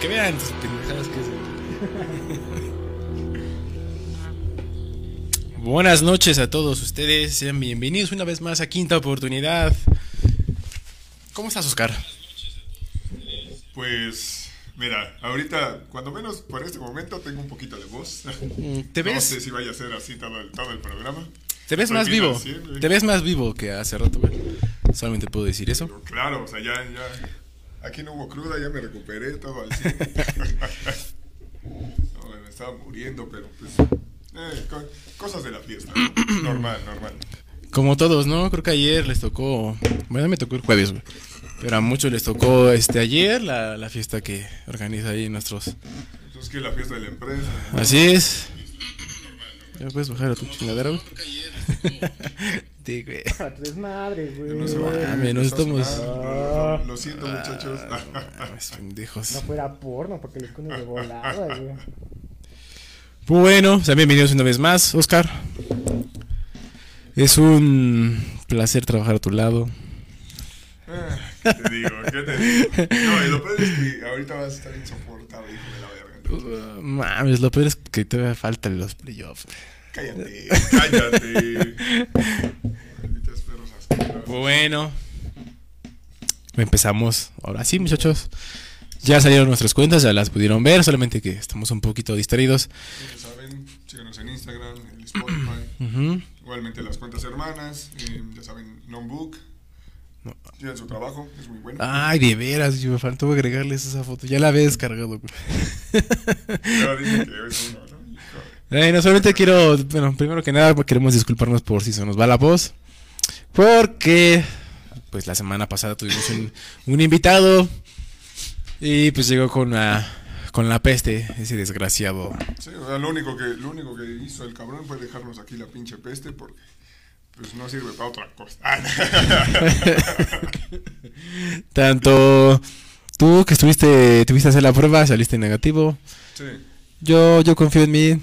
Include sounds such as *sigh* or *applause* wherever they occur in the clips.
que vean sus pendejadas que hacen. Buenas noches a todos ustedes, sean bienvenidos una vez más a Quinta Oportunidad. ¿Cómo estás, Oscar? Pues, mira, ahorita, cuando menos por este momento, tengo un poquito de voz. ¿Te No ves? sé si vaya a ser así todo el, todo el programa. Te ves más vivo. Te ves más vivo que hace rato, güey. Solamente puedo decir eso. Pero claro, o sea, ya, ya. Aquí no hubo cruda, ya me recuperé todo 100. *laughs* no, me estaba muriendo, pero pues. eh, co- cosas de la fiesta. ¿no? *clears throat* Normal, normal. Como todos, ¿no? Creo que ayer les tocó. Bueno, me tocó el jueves, güey. Pero a muchos les tocó este ayer la, la fiesta que organiza ahí nuestros. Entonces, que la fiesta de la empresa. Así es. Ya puedes bajar a tu chingadera, güey. *laughs* Sí, güey. A tres madres, güey. No se va no estamos- Lo, lo siento, muchachos. Mames, pendejos. No fuera porno, porque les pones de volada, güey. Bueno, sean bienvenidos una vez más, Oscar. Es un placer trabajar a tu lado. Ah, ¿Qué te digo? ¿Qué te digo? No, y lo peor es que ahorita vas a estar insoportable, hijo de Uh, mames, lo peor es que todavía faltan los playoffs. cállate, *laughs* cállate. Perros. Bueno, empezamos. Ahora sí, muchachos. Ya salieron nuestras cuentas, ya las pudieron ver, solamente que estamos un poquito distraídos. Ya saben, síganos en Instagram, en Spotify. Igualmente las cuentas hermanas. eh, ya saben, Nonbook. Tienen su trabajo, es muy bueno. Ay, de veras, yo me faltó agregarles esa foto. Ya la había descargado. güey. Pero dicen que es *laughs* uno, ¿no? Eh, no, solamente quiero, bueno, primero que nada queremos disculparnos por si se nos va la voz. Porque, pues la semana pasada tuvimos un, un invitado y pues llegó con la, con la peste, ese desgraciado. Sí, o sea, lo único, que, lo único que hizo el cabrón fue dejarnos aquí la pinche peste porque pues no sirve para otra cosa. *laughs* Tanto tú que estuviste, tuviste a hacer la prueba, saliste negativo. sí. Yo, yo confío en mí.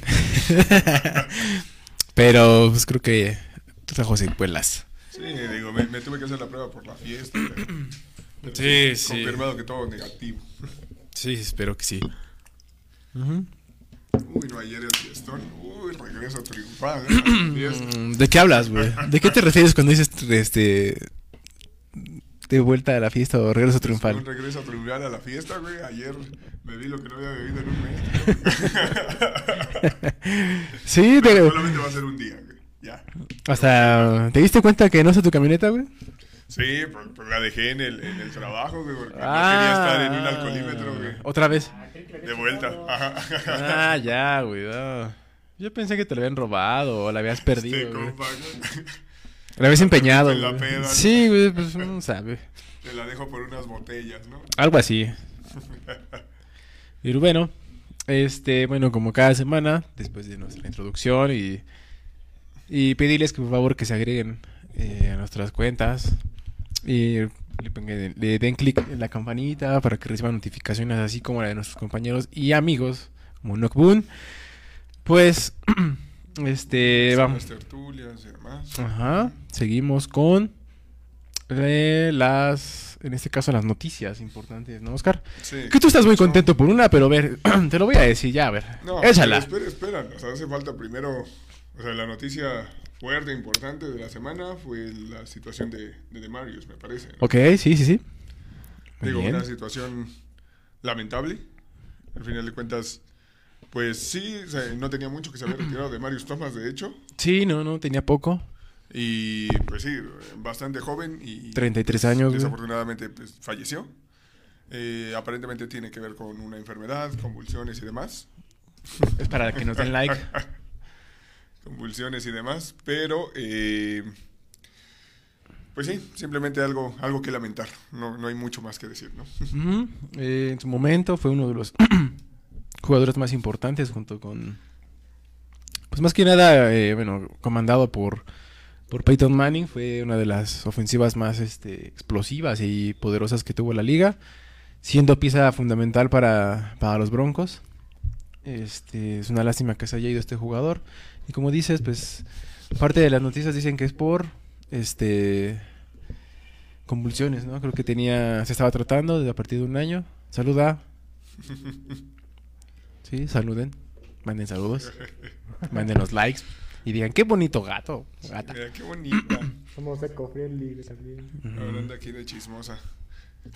Pero pues creo que trajo secuelas. Sí, digo, me, me tuve que hacer la prueba por la fiesta. Pero, pero Sí, sí. Confirmado que todo negativo. Sí, espero que sí. Ujú. Uy, no, ayer el fiestón. Uy, regreso triunfal. ¿eh? *clears throat* ¿De qué hablas, güey? ¿De qué te refieres cuando dices este de vuelta a la fiesta o regreso Un triunfal? regreso triunfal a la fiesta, güey. Ayer bebí lo que no había bebido en un mes. *laughs* Sí, Pero te- solamente va a ser un día, güey. Ya. hasta ¿te diste cuenta que no es tu camioneta, güey? Sí, pues la dejé en el, en el trabajo, güey, porque Ah. no quería estar en un alcoholímetro, güey. Otra vez. De vuelta. Ajá. Ah, ya, güey. no. Yo pensé que te lo habían robado o la habías perdido. Este compa, güey. La habías empeñado. en la güey. peda, ¿no? Sí, güey, pues no sabe. Te la dejo por unas botellas, ¿no? Algo así. Y bueno, este, bueno, como cada semana, después de nuestra introducción y, y pedirles que por favor que se agreguen eh, a nuestras cuentas y le, le den clic en la campanita para que reciban notificaciones así como la de nuestros compañeros y amigos como Knockboon. Pues, *clears throat* este, vamos. Tertulias y demás. Ajá, seguimos con eh, las, en este caso las noticias importantes, ¿no, Oscar? Sí. Que tú estás muy contento por una, pero a ver, *clears throat* te lo voy a decir ya, a ver. No, échala. espera, espera. O sea, hace falta primero. O sea, la noticia fuerte, importante de la semana fue la situación de, de Demarius, me parece. ¿no? Ok, sí, sí, sí. Muy Digo, bien. una situación lamentable. Al final de cuentas, pues sí, o sea, no tenía mucho que se había retirado de Marius Thomas, de hecho. Sí, no, no, tenía poco. Y pues sí, bastante joven y 33 pues, años. Desafortunadamente pues, falleció. Eh, aparentemente tiene que ver con una enfermedad, convulsiones y demás. Es para que nos den like. *laughs* convulsiones y demás, pero eh, pues sí, simplemente algo, algo que lamentar. No, no hay mucho más que decir, ¿no? *laughs* Eh, en su momento fue uno de los *clears throat* jugadores más importantes junto con... Pues más que nada, eh, bueno, comandado por, por Peyton Manning. Fue una de las ofensivas más este, explosivas y poderosas que tuvo la liga. Siendo pieza fundamental para, para los Broncos. Este, es una lástima que se haya ido este jugador. Y como dices, pues parte de las noticias dicen que es por este convulsiones, ¿no? Creo que tenía se estaba tratando desde a partir de un año. Saluda. Sí, saluden. Manden saludos. Manden los likes. Y digan, qué bonito gato. Gata. Mira, qué bonita. Somos eco-friendly también. Hablando aquí de chismosa.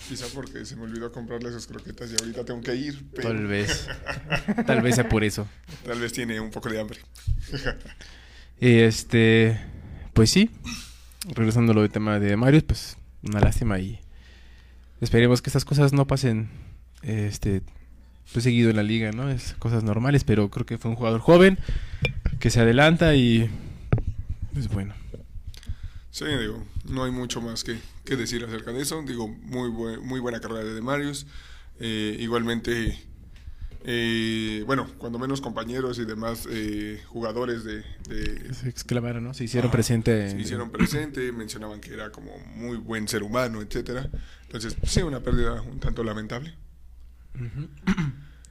Quizá porque se me olvidó comprarle sus croquetas y ahorita tengo que ir. Pero Tal vez. *laughs* Tal vez sea por eso. tal vez tiene un poco de hambre. Y *laughs* este. Pues sí. Regresando a lo del tema de Marius, pues una lástima y esperemos que estas cosas no pasen este pues seguido en la liga, ¿no? Es cosas normales, pero creo que fue un jugador joven que se adelanta y pues bueno. Sí, digo, no hay mucho más que, que decir acerca de eso. Digo, muy, muy buena carrera de Demarius. Eh, igualmente, eh, bueno, cuando menos compañeros y demás eh, jugadores de, de- Se exclamaron, ¿no? Se hicieron presente. se hicieron *clears throat* presente, mencionaban que era como muy buen ser humano, etcétera. Entonces, sí, una pérdida un tanto lamentable. *clears throat*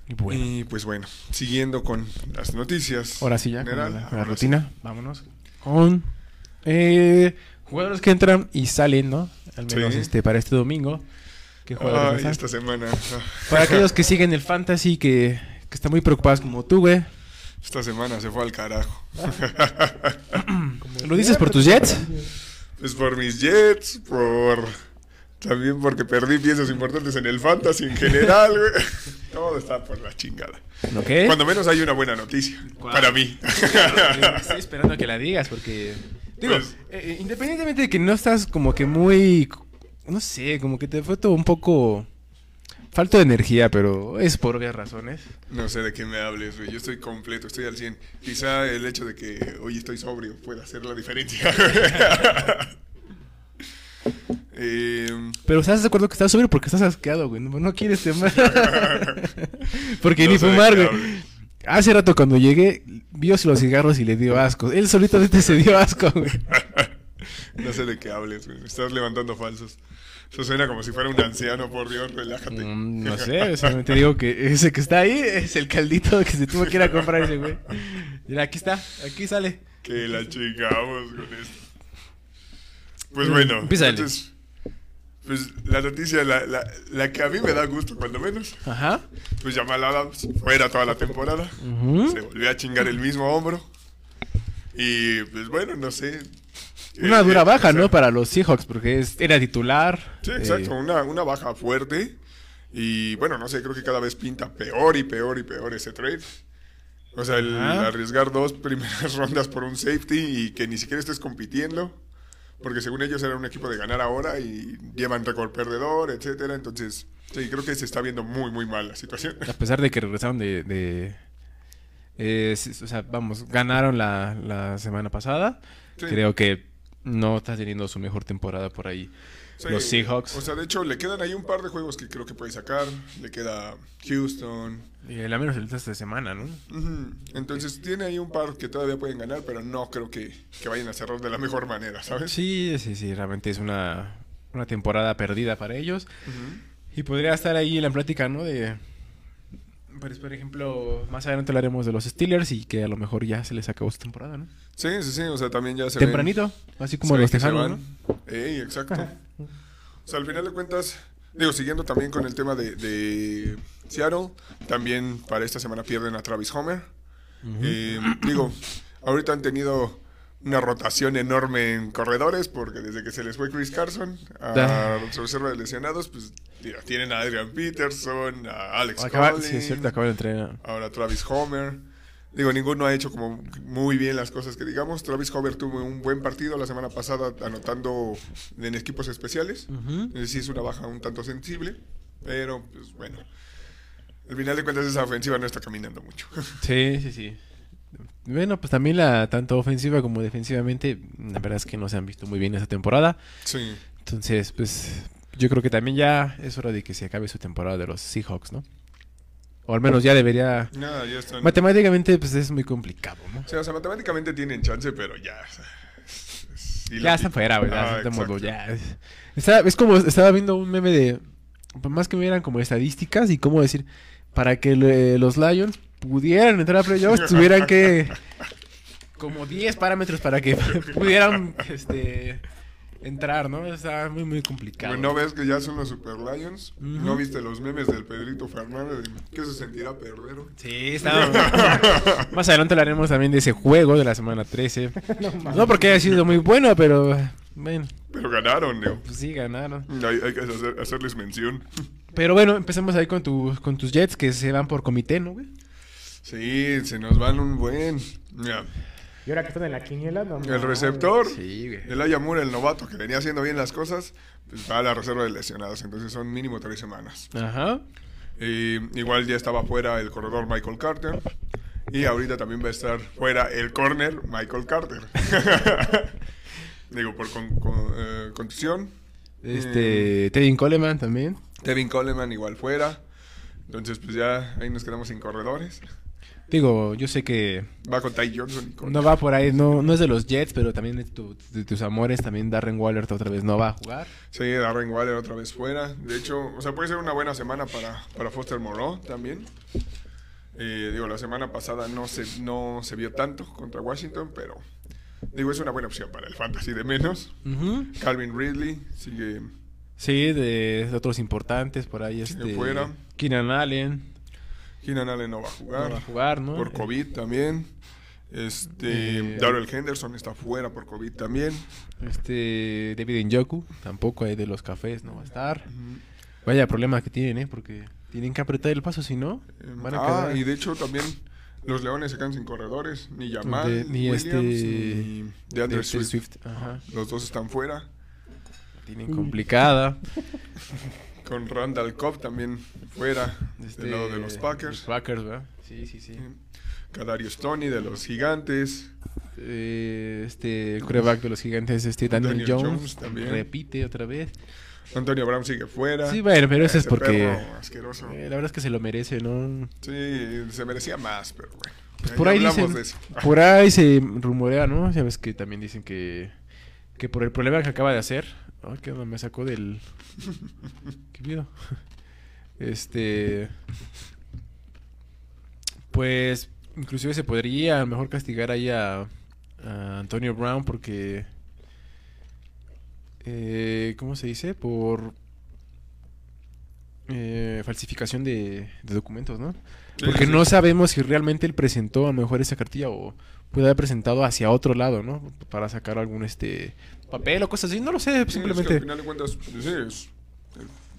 Y bueno. Y pues bueno, siguiendo con las noticias. Ahora sí ya, con la, la ahora sí. rutina. Vámonos. Con eh, jugadores que entran y salen, ¿no? Al menos Sí. este para este domingo. ¿Qué jugadores Ay, esta semana. Para *laughs* aquellos que siguen el fantasy, que, que están muy preocupados como tú, güey. Esta semana se fue al carajo. *laughs* ¿Lo dices por tus Jets? Pues por mis Jets, por. También porque perdí piezas importantes en el fantasy en general, güey. *laughs* Todo está por la chingada. ¿Ok? Cuando menos hay una buena noticia. Para mí. Estoy esperando a que la digas porque... Digo, Pues- eh, independientemente de que no estás como que muy... No sé, como que te fue todo un poco... Falto de energía, pero es por obvias razones. No sé de qué me hables, güey. Yo estoy completo, estoy al 100. Quizá el hecho de que hoy estoy sobrio pueda hacer la diferencia. *laughs* eh, Pero ¿estás de acuerdo que estás sobrio porque estás asqueado, güey? No, no quieres *laughs* tomar. *laughs* porque No ni fumar, güey. Hace rato cuando llegué, vio los cigarros y le dio asco. Él solito se dio asco, güey. *laughs* no sé de qué hables, güey. Estás levantando falsos. Eso suena como si fuera un anciano, por Dios, relájate. Mm, no sé, solamente digo que ese que está ahí es el caldito que se tuvo que ir a comprar ese, güey. Mira, aquí está, aquí sale. Que la chingamos con esto. Pues bueno, Empiézale. entonces, pues la noticia, la, la, la que a mí me da gusto, cuando menos, Ajá. pues Jamal Adams fuera toda la temporada. Se volvió a chingar el mismo hombro. Y pues bueno, no sé. Una Eh, dura baja, o sea, ¿no? Para los Seahawks, porque es- era titular. Sí, eh, exacto, una, una baja fuerte. Y bueno, no sé, creo que cada vez pinta peor y peor y peor ese trade. O sea, el Ajá. arriesgar dos primeras *laughs* rondas por un safety y que ni siquiera estés compitiendo. Porque según ellos era un equipo de ganar ahora y llevan récord perdedor, etcétera. Entonces, sí, creo que se está viendo muy, muy mal la situación. A pesar de que regresaron de... de- eh, o sea, vamos, ganaron la, la semana pasada. Sí. Creo que no está teniendo su mejor temporada por ahí. Sí, Los Seahawks. O sea, de hecho, le quedan ahí un par de juegos que creo que puede sacar. Le queda Houston. Y al menos el de esta semana, ¿no? Entonces, tiene ahí un par que todavía pueden ganar, pero no creo que, que vayan a cerrar de la mejor manera, ¿sabes? Sí, sí, sí, realmente es una, una temporada perdida para ellos. Y podría estar ahí en la plática, ¿no? De. Pues, por ejemplo, más adelante hablaremos de los Steelers y que a lo mejor ya se les acabó su temporada, ¿no? Sí, sí, sí, o sea, también ya se ven- Tempranito, así como los Tejanos, van. ¿no? Ey, exacto. O sea, al final de cuentas, digo, siguiendo también con el tema de, de Seattle, también para esta semana pierden a Travis Homer. Eh, digo, ahorita han tenido una rotación enorme en corredores porque desde que se les fue Chris Carson a su reserva de lesionados, pues mira, tienen a Adrian Peterson, a Alex Acaba, Collins, sí, es cierto, acaba de entrenar. ahora Travis Homer. Digo, ninguno ha hecho como muy bien las cosas que digamos. Travis Homer tuvo un buen partido la semana pasada anotando en equipos especiales. Ujú. Eh, Sí es una baja un tanto sensible, pero pues bueno. Al final de cuentas esa ofensiva no está caminando mucho. *laughs* Sí, sí, sí. Bueno, pues también la tanto ofensiva como defensivamente, la verdad es que no se han visto muy bien esa temporada. sí. Entonces, pues yo creo que también ya es hora de que se acabe su temporada de los Seahawks, ¿no? O al menos ya debería... Nada, ya están. Matemáticamente, pues es muy complicado, ¿no? o, sea, o sea, matemáticamente tienen chance, pero ya. es Ya están fuera, güey. Ah, ya. Es, está- es como, estaba viendo un meme de, más que me eran como estadísticas y cómo decir, para que le- los Lions pudieran entrar a playoffs, tuvieran que, *laughs* como 10 parámetros para que *laughs* pudieran, este, entrar, ¿no? Está muy, muy complicado. ¿No ves que ya son los Super Lions? ¿No viste los memes del Pedrito Fernández? de ¿Qué se sentirá perder? Sí, está. Más adelante hablaremos también de ese juego de la semana 13. *laughs* No, porque haya sido muy bueno, pero. Bueno, Pero ganaron, digo. pues sí, ganaron. Hay, hay que hacer- hacerles mención. Pero bueno, empecemos ahí con, tus con tus Jets que se van por comité, ¿no, güey? Sí, se nos van un buen. Mira, Y ahora que están en la quiniela, no el receptor, Sí, güey. el Ayamur, el novato que venía haciendo bien las cosas, pues va a la reserva de lesionados. Entonces son mínimo tres semanas. Ajá. Y igual ya estaba fuera el corredor Michael Carter. Y ahorita también va a estar fuera el corner Michael Carter. *laughs* Digo, por con, con- eh, contusión. Este. Tevin Coleman también. Tevin Coleman igual fuera. Entonces, pues ya ahí nos quedamos sin corredores. Digo, yo sé que Va con Ty Johnson y con... no va por ahí, no, no es de los Jets, pero también de, tu- de tus amores, también Darren Waller otra vez no va a jugar. Sí, Darren Waller otra vez fuera. De hecho, o sea, puede ser una buena semana para, para Foster Moreau también. Eh, digo, la semana pasada no se, no se vio tanto contra Washington, pero digo, es una buena opción para el fantasy de menos. Calvin Ridley sigue Sí, de, de otros importantes por ahí. Este, fuera. Keenan Allen Keenan Allen no va a no jugar. va a jugar, ¿no? Por COVID también. Este, Eh, Darrell Henderson está fuera por COVID también. Este David Njoku, tampoco hay de los cafés, no va a estar. Vaya problema que tienen, ¿eh? Porque tienen que apretar el paso, si no, van a ah, quedar... y de hecho también los Leones se quedan sin corredores. Ni Jamal, De- ni Williams, este- ni de Andre de- de Swift. Ajá. Los dos están fuera. Tienen complicada. *laughs* Con Randall Cobb también fuera Este, del lado de los Packers. Los Packers, ¿verdad? Sí, sí, sí. Kadarius Tony de los Gigantes. Eh, este, el coreback de los gigantes, este Daniel, Daniel Jones, Jones también. repite otra vez. Antonio Brown sigue fuera. Sí, bueno, pero eso es Ese porque... asqueroso. eh, la verdad es que se lo merece, ¿no? Sí, se merecía más, pero bueno. Pues por ahí dicen, por ahí se rumorea, ¿no? Sabes que también dicen que, que por el problema que acaba de hacer, ay, que me sacó del, *laughs* qué miedo, este, pues, inclusive se podría a lo mejor castigar ahí a, a Antonio Brown porque, eh, ¿cómo se dice? Por eh, falsificación de, de documentos, ¿no? Porque no sabemos si realmente él presentó a lo mejor esa cartilla o puede haber presentado hacia otro lado, ¿no? Para sacar algún este papel o cosas así, no lo sé, Sí, es que simplemente. al final de cuentas, pues, sí, es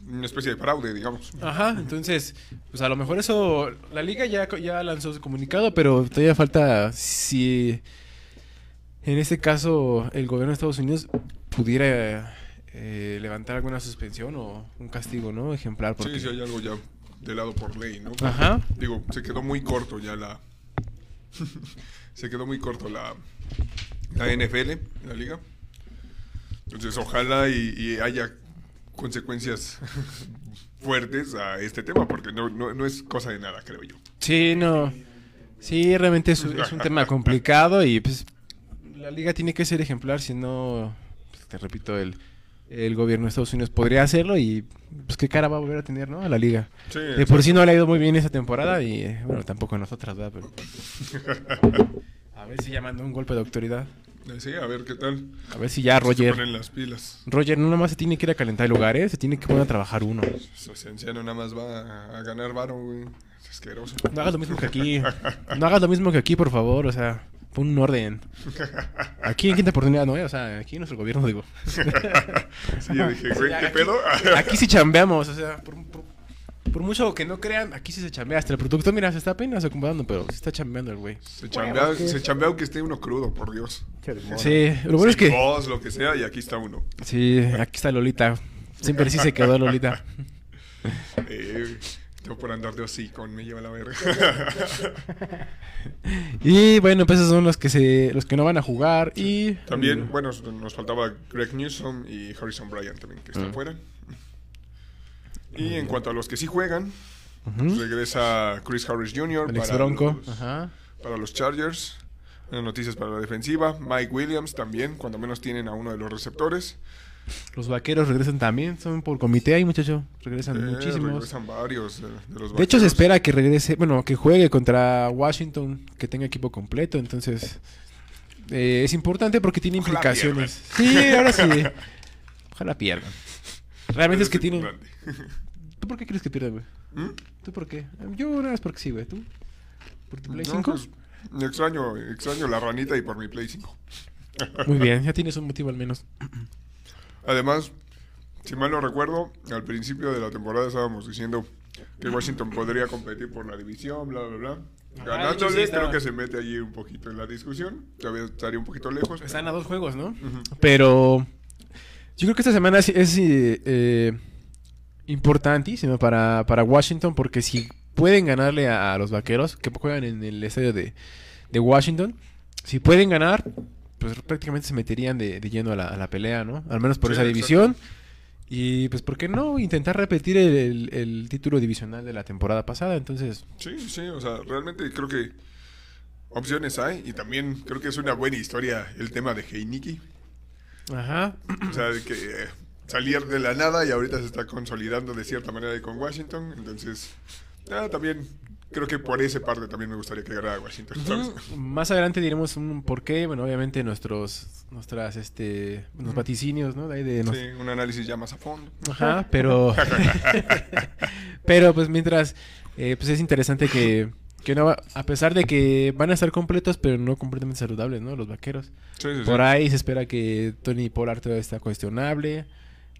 una especie de fraude, digamos. Ajá, entonces, pues a lo mejor eso, la liga ya, ya lanzó su comunicado, pero todavía falta si en este caso el gobierno de Estados Unidos pudiera eh, levantar alguna suspensión o un castigo, ¿no? Ejemplar. Porque... Sí, sí, hay algo ya de lado por ley, ¿no? Ajá. Digo, se quedó muy corto ya la. *laughs* se quedó muy corto la, la NFL, la liga. Entonces, ojalá y, y haya consecuencias fuertes a este tema, porque no, no, no es cosa de nada, creo yo. Sí, no. Sí, realmente es, es un tema complicado y pues la liga tiene que ser ejemplar, si no, pues, te repito, el, el gobierno de Estados Unidos podría hacerlo y pues qué cara va a volver a tener, ¿no? A la liga. Sí, De por sí no le ha ido muy bien esa temporada y bueno, tampoco a nosotras, ¿verdad? Pero... *laughs* A ver si ya mandó un golpe de autoridad. Eh, Sí, a ver qué tal. A ver si ya Se Roger... ponen las pilas. Roger no nomás se tiene que ir a calentar el lugar, ¿eh? Se tiene que poner a trabajar uno. Ese anciano nada más va a, a ganar varo, güey. Es asqueroso. No hagas lo mismo que aquí. No hagas lo mismo que aquí, por favor. O sea, pon un orden. Aquí en quinta oportunidad, ¿no? O sea, aquí en nuestro gobierno, digo. *laughs* Sí, yo dije, güey, ¿qué Aquí- pedo? Aquí sí chambeamos, o sea, por, por- por mucho que no crean, aquí sí se chambea. Hasta el productor, mira, se está apenas acomodando, pero sí está chambeando el güey. Se chambea, se chambea aunque esté uno crudo, por Dios. Sí, lo bueno es que... voz, lo que sea, y aquí está uno. Sí, aquí está Lolita. Siempre sí se quedó Lolita. *laughs* Eh, yo por andar de hocicón me lleva la verga. *laughs* Y bueno, pues esos son los que se los que no van a jugar y... también, bueno, nos faltaba Greg Newsom y Harrison Bryant también, que están Mm. fuera. Y en cuanto a los que sí juegan, Ujú. regresa Chris Harris Jr. Alex para Bronco. los- Ajá. para los Chargers. Buenas noticias para la defensiva. Mike Williams también, cuando menos tienen a uno de los receptores. Los vaqueros regresan también, son por comité ahí, muchacho. Regresan Eh, muchísimos. regresan varios eh, de los De hecho, se espera que regrese, bueno, que juegue contra Washington, que tenga equipo completo, entonces eh, es importante porque tiene Ojalá implicaciones. Sí, ahora sí. *laughs* Ojalá pierdan. Realmente es que tiene. Grande. ¿Tú por qué crees que pierdan, güey? ¿Mm? ¿Tú por qué? Yo nada más porque sí, güey. ¿Tú? ¿Por tu Play No, 5? pues, extraño, extraño la ranita y por mi Play 5. *laughs* Muy bien, ya tienes un motivo al menos. Además, si mal no recuerdo, al principio de la temporada estábamos diciendo que Washington podría competir por la división, bla, bla, bla. Ajá, Ganándole, creo que se mete allí un poquito en la discusión. Todavía estaría un poquito lejos. Están a dos juegos, ¿no? Pero yo creo que esta semana es, es, eh, eh, importantísima para, para Washington porque si pueden ganarle a, a los vaqueros que juegan en el estadio de, de Washington, si pueden ganar, pues prácticamente se meterían de, de lleno a la, a la pelea, ¿no? Al menos por Sí, esa división. Y pues, ¿por qué no intentar repetir el, el- el título divisional de la temporada pasada? Entonces, Sí, sí, o sea, realmente creo que opciones hay y también creo que es una buena historia el tema de Heineken. ajá. O sea, que eh, salir de la nada y ahorita se está consolidando de cierta manera ahí con Washington. Entonces, ah, también creo que por esa parte también me gustaría que ganara Washington. Más adelante diremos un por qué, bueno, obviamente nuestros nuestras este los vaticinios, ¿no? De ahí de nos- Sí, un análisis ya más a fondo. Ajá, pero *laughs* pero pues mientras eh, pues es interesante que que no a pesar de que van a estar completos, pero no completamente saludables, ¿no? Los vaqueros. Sí, sí, sí. Por ahí se espera que Tony Pollard todavía está cuestionable.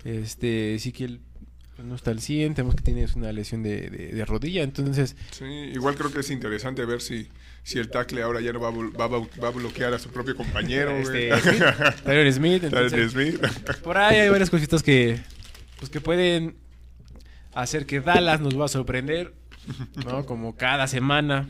Este, sí que él pues, no está al 100, tenemos que tiene una lesión de, de- de rodilla, entonces Sí, igual creo que es interesante ver si, si el tackle ahora ya no va va, a- va a bloquear a su propio compañero. este. *laughs* Smith, Smith. Por ahí hay varias cositas que, pues, que pueden hacer que Dallas nos va a sorprender, ¿no? Como cada semana.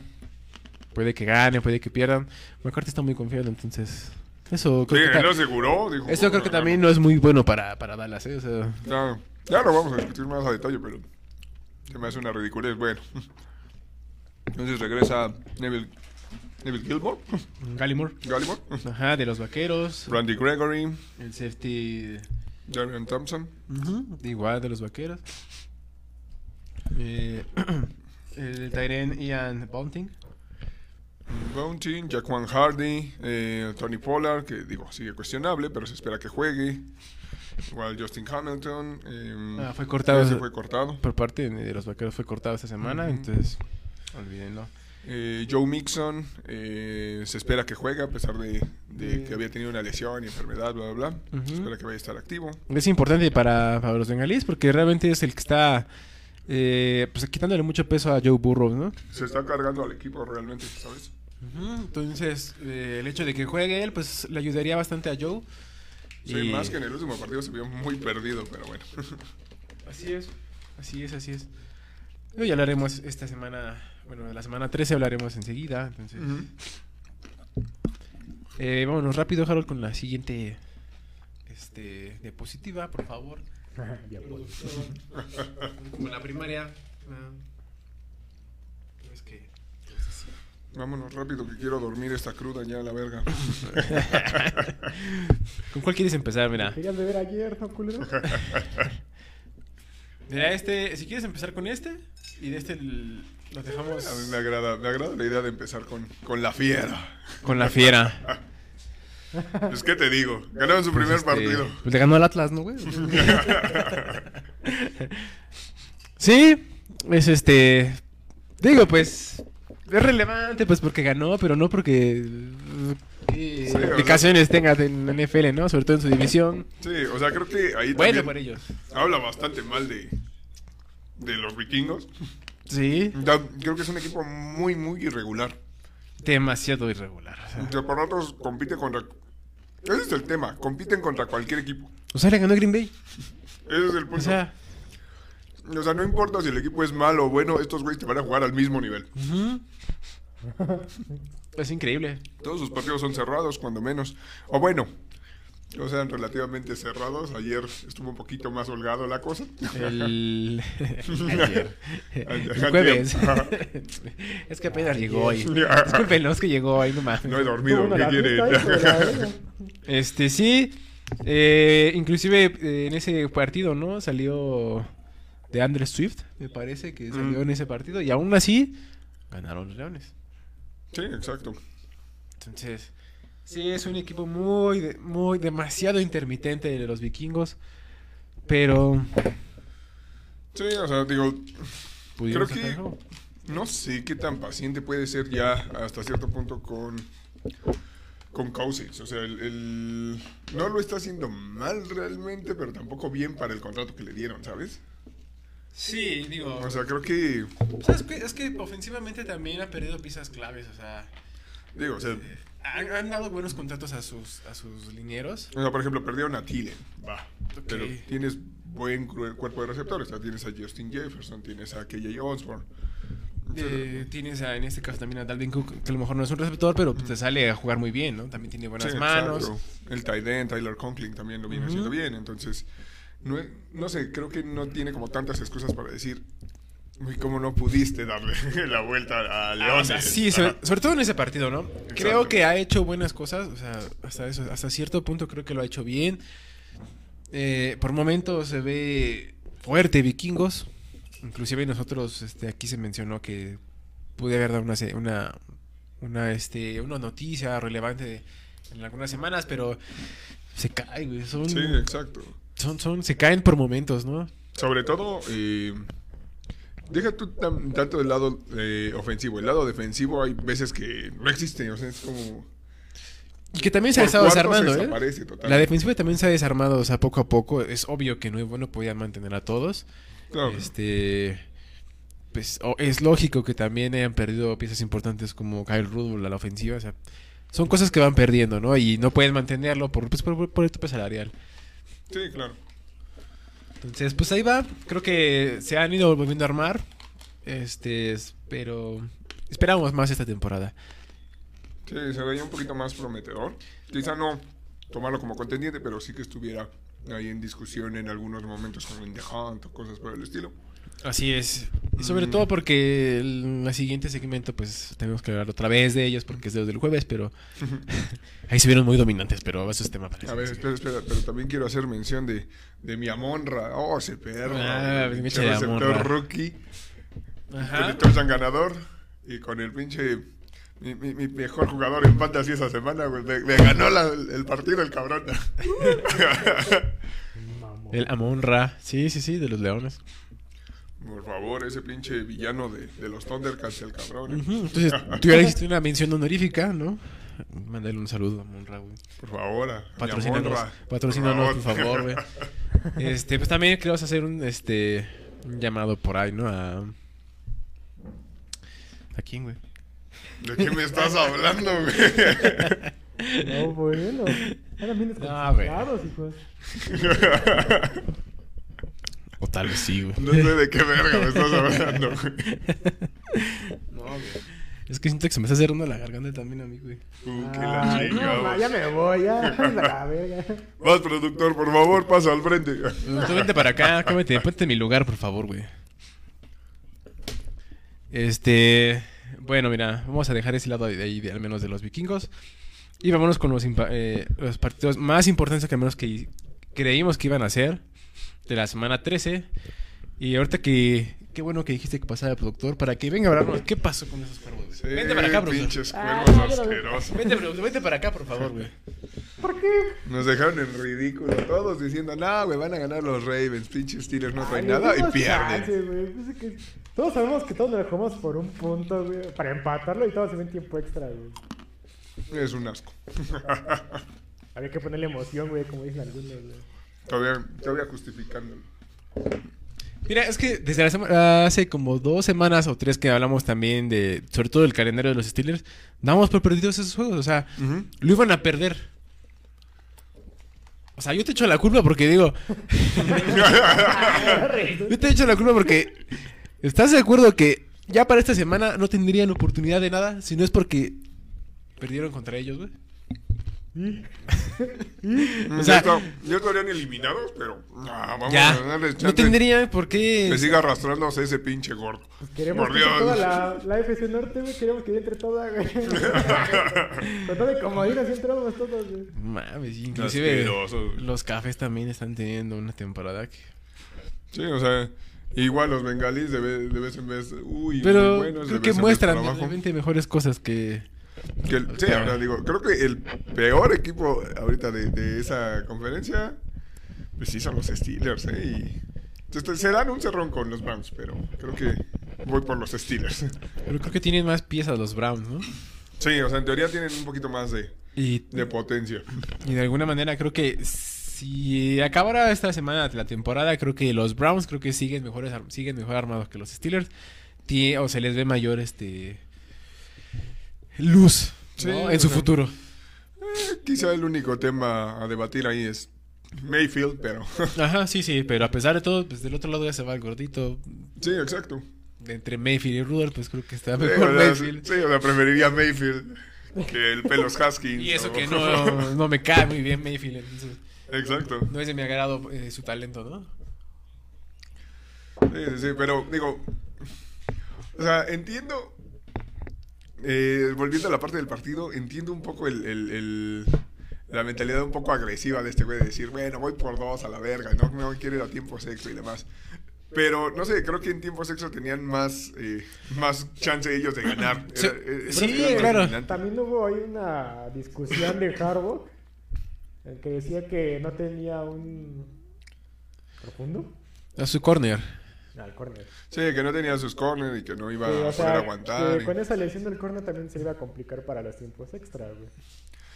Puede que gane, puede que pierdan. McCarthy está muy confiado, entonces... Eso Sí, creo, que, él lo ta- aseguró. Dijo, eso creo que "No, también no es muy bueno para, para Dallas, ¿eh? O sea, Ya, ya lo vamos a discutir más a detalle, pero se me hace una ridiculez. Bueno, entonces regresa Neville, Neville Gilmore, Gallimore. Gallimore, Ajá, de los vaqueros. Randy Gregory, El safety... Darian Thompson, igual de los vaqueros. Eh, *clears throat* el Tyren Ian Bunting. Bounty, Jaquan Hardy, eh, Tony Pollard, que digo, sigue cuestionable, pero se espera que juegue. Igual Justin Hamilton. eh, Ah, fue cortado. ese fue cortado. por parte de los vaqueros fue cortado esta semana, entonces olvídenlo. Eh, Joe Mixon, eh, se espera que juegue a pesar de, de que había tenido una lesión y enfermedad, bla, bla, bla. Se espera que vaya a estar activo. Es importante para, para los bengalíes porque realmente es el que está eh, pues quitándole mucho peso a Joe Burrow, ¿no? Se está cargando al equipo realmente, ¿sabes? Entonces, eh, el hecho de que juegue él, pues le ayudaría bastante a Joe. Sí, Y- más que en el último partido se vio muy perdido, pero bueno. *laughs* Así es, así es, así es. Hoy hablaremos esta semana, bueno, de la semana 13 hablaremos enseguida, entonces... Eh, vámonos rápido, Harold, con la siguiente este, diapositiva, por favor. *laughs* Como la primaria. ah, es que. Vámonos rápido que quiero dormir esta cruda ya a la verga. *laughs* ¿Con cuál quieres empezar? Mira. Querías beber ayer, ¿no, culero? *laughs* Mira, este. Si quieres empezar con este, y de este lo dejamos A mí me agrada, me agrada la idea de empezar con, con la fiera. con la fiera. *laughs* Es que te digo, ganaron su primer Este, partido. Pues le ganó al Atlas, ¿no, güey? sí, es este. Digo, pues. Es relevante, pues porque ganó, pero no porque. eh, Sí, o sea- implicaciones tenga en la NFL, ¿no? Sobre todo en su división. Sí, o sea, creo que ahí Bueno, también por ellos. habla bastante mal de, de los vikingos. Sí, Ya, creo que es un equipo muy, muy irregular. demasiado irregular. o sea. Por ratos compite contra... Ese es el tema, compiten contra cualquier equipo. O sea, le ganó Green Bay. Ese es el punto. O sea, O sea, no importa si el equipo es malo o bueno, estos güeyes te van a jugar al mismo nivel. es increíble. Todos sus partidos son cerrados, cuando menos. O bueno, o sean relativamente cerrados. Ayer estuvo un poquito más holgado la cosa. El. *laughs* Ayer. El Ayer. jueves. *laughs* es que apenas llegó hoy. *laughs* Disculpen, no, es que llegó hoy, no mames. No he dormido, ¿qué quieren? Este, sí. eh, inclusive eh, en ese partido, ¿no? Salió de Andre Swift, me parece que salió Mm. en ese partido. Y aún así, ganaron los Leones. Sí, exacto. Entonces, Sí, es un equipo muy, muy demasiado intermitente de los vikingos. Pero. Sí, o sea, digo, Creo que- no sé qué tan paciente puede ser ya hasta cierto punto con con Cousins. O sea, el, el- no lo está haciendo mal realmente, pero tampoco bien para el contrato que le dieron, ¿sabes? Sí, digo. O sea, creo que, ¿sabes qué? Es que ofensivamente también ha perdido piezas claves. O sea, digo, o sea, han, han dado buenos contratos a sus, a sus linieros. o sea, por ejemplo, perdieron a Thielen, va, pero tienes buen cuerpo de receptores. O sea, tienes a Justin Jefferson, tienes a KJ Osborne. Eh, tienes a- en este caso también a Dalvin Cook, que a lo mejor no es un receptor, pero pues, te sale a jugar muy bien, ¿no? También tiene buenas Sí, manos. exacto. El tight end, Tyler Conklin también lo viene haciendo bien. Entonces, no, no sé, creo que no tiene como tantas excusas para decir, ¿cómo no pudiste darle *laughs* la vuelta a Ah, León? sí, sobre, sobre todo en ese partido, ¿no? Creo que ha hecho buenas cosas, o sea, hasta eso, hasta cierto punto creo que lo ha hecho bien. Eh, por momentos se ve fuerte vikingos. Inclusive nosotros, este, aquí se mencionó que pude haber dado una, una, una, este, una noticia relevante en algunas semanas, pero se caen, güey. Son, Sí, exacto. Son, son, se caen por momentos, ¿no? Sobre todo, eh, deja tú tan- tanto el lado eh, ofensivo. El lado defensivo hay veces que no existe. O sea, es como... Y que también se ha estado desarmando, ¿eh? La defensiva también se ha desarmado, o sea, poco a poco. Es obvio que no es bueno podían mantener a todos. Claro. Este. Pues es lógico que también hayan perdido piezas importantes como Kyle Rudolph a la ofensiva. O sea, son cosas que van perdiendo, ¿no? Y no pueden mantenerlo por, pues, por, por el tope salarial. Sí, claro. Entonces, pues ahí va. Creo que se han ido volviendo a armar. Este, es- pero esperamos más esta temporada. Sí, se veía un poquito más prometedor. Quizá no tomarlo como contendiente, pero sí que estuviera ahí en discusión en algunos momentos como en The Hunt o cosas por el estilo. Así es. Y sobre Mm. todo porque el, el siguiente segmento, pues tenemos que hablar otra vez de ellos porque es de los del jueves, pero *laughs* *laughs* ahí se vieron muy dominantes, pero eso es tema para A ver, espera, espera, pero también quiero hacer mención de, de mi Amonra. Oh, ese perro. Ah, pinche receptor rookie. Ajá. Con el touchdown ganador. Y con el pinche. Mi, mi- mi mejor jugador en fantasy esa semana, güey. Me, me ganó la- el partido el cabrón. *laughs* El Amon Ra. Sí, sí, sí, de los leones. Por favor, ese pinche villano de, de los Thundercats, el cabrón. Entonces, tú ya le hiciste una mención honorífica, ¿no? Mándale un saludo a Amon Ra, güey. Por favor, a Patrocínanos, patrocínanos, por favor, güey. Este, pues también queremos hacer un, este, un llamado por ahí, ¿no? A... ¿A quién, güey? ¿De qué me estás hablando, güey? No, bueno. Eran bien No, hijos. *laughs* O tal vez sí, güey. No sé de qué verga me estás hablando, güey. No, güey. Es que siento que se me está cerrando la garganta también a mí, güey. Uh, que la Ay, no, chingada. ma, ya me voy, ya. *laughs* A la verga. Vas, productor, por favor, pasa al frente. Tú vente para acá, cómete, ponte en mi lugar, por favor, güey. Este. Bueno, mira, vamos a dejar ese lado de ahí, de- al menos de los vikingos. Y vámonos con los, eh, los partidos más importantes que al menos que creímos que iban a ser de la semana 13. Y ahorita que. Qué bueno que dijiste que pasara el productor para que venga a hablarnos qué pasó con esos cuervos. Sí, vente para acá, profesor. pinches Ah, cuervos lo asquerosos. Vente, productor, vente para acá, por favor, güey. ¿Por qué? Nos dejaron en ridículo todos diciendo, no, güey, van a ganar los Ravens, pinches Steelers no traen nada y pierden. chance. Pues que Todos sabemos que todos nos dejamos por un punto, güey. Para empatarlo y todo se ve en tiempo extra, güey. Es un asco. *laughs* Había que ponerle emoción, güey, como dicen algunos, güey. Todavía, todavía justificándolo. Mira, es que desde la sema- hace como dos semanas o tres que hablamos también de, sobre todo del calendario de los Steelers, damos por perdidos esos juegos, o sea, lo iban a perder. O sea, yo te echo la culpa porque digo, *laughs* yo te echo la culpa porque ¿estás de acuerdo que ya para esta semana no tendrían oportunidad de nada si no es porque perdieron contra ellos, güey? O sea- ya, estarían eliminados, pero no, vamos Ya, a darles no chance tendrían por qué... que siga arrastrándose ese pinche gordo. Queremos Por que entre Dios. toda la, la FC Norte, güey. Queremos que entre toda, güey. *laughs* Con todo de comodín así entramos todos, güey. Mames, inclusive los cafés también están teniendo una temporada que... Sí, o sea, igual los bengalíes de vez, de vez en vez, uy, muy Pero buenos, de creo que muestran realmente mejores cosas que, Que el- sí, ahora digo, creo que el peor equipo ahorita de, de esa conferencia, pues sí son los Steelers, ¿eh? Y entonces, se dan un cerrón con los Browns, pero creo que voy por los Steelers. Pero creo que tienen más piezas los Browns, ¿no? Sí, o sea, en teoría tienen un poquito más de, Y, de potencia. y de alguna manera creo que si acabara esta semana la temporada, creo que los Browns creo que siguen mejores siguen mejor armados que los Steelers. Tie- o se les ve mayor este luz Sí, ¿no? o en su futuro. Eh, quizá el único tema a debatir ahí es Mayfield, pero... *laughs* Ajá, sí, sí, pero a pesar de todo, pues del otro lado ya se va el gordito. sí, exacto. Entre Mayfield y Rudolph, pues creo que está Sí, mejor o sea, Mayfield. sí, o sea, preferiría Mayfield que el pelos Haskins. Y eso o- que no, *laughs* no me cae muy bien Mayfield, entonces Exacto. no es de mi agrado eh, su talento, ¿no? Sí, sí, sí, pero digo, o sea, entiendo, eh, volviendo a la parte del partido, entiendo un poco el, el- el- la mentalidad un poco agresiva de este güey de decir, bueno, voy por dos a la verga, no, no quiero ir a tiempo sexo y demás. Pero, no sé, creo que en tiempo sexo tenían más, eh, más chance ellos de ganar. Sí, eh, sí, era más claro. dominante. También hubo ahí una discusión de Harbaugh en que decía que no tenía un profundo A su corner. Al corner. Sí, que no tenía sus corners y que no iba Que, a poder sea, aguantar. que y- con esa lesión del corner también se iba a complicar para los tiempos extra, güey.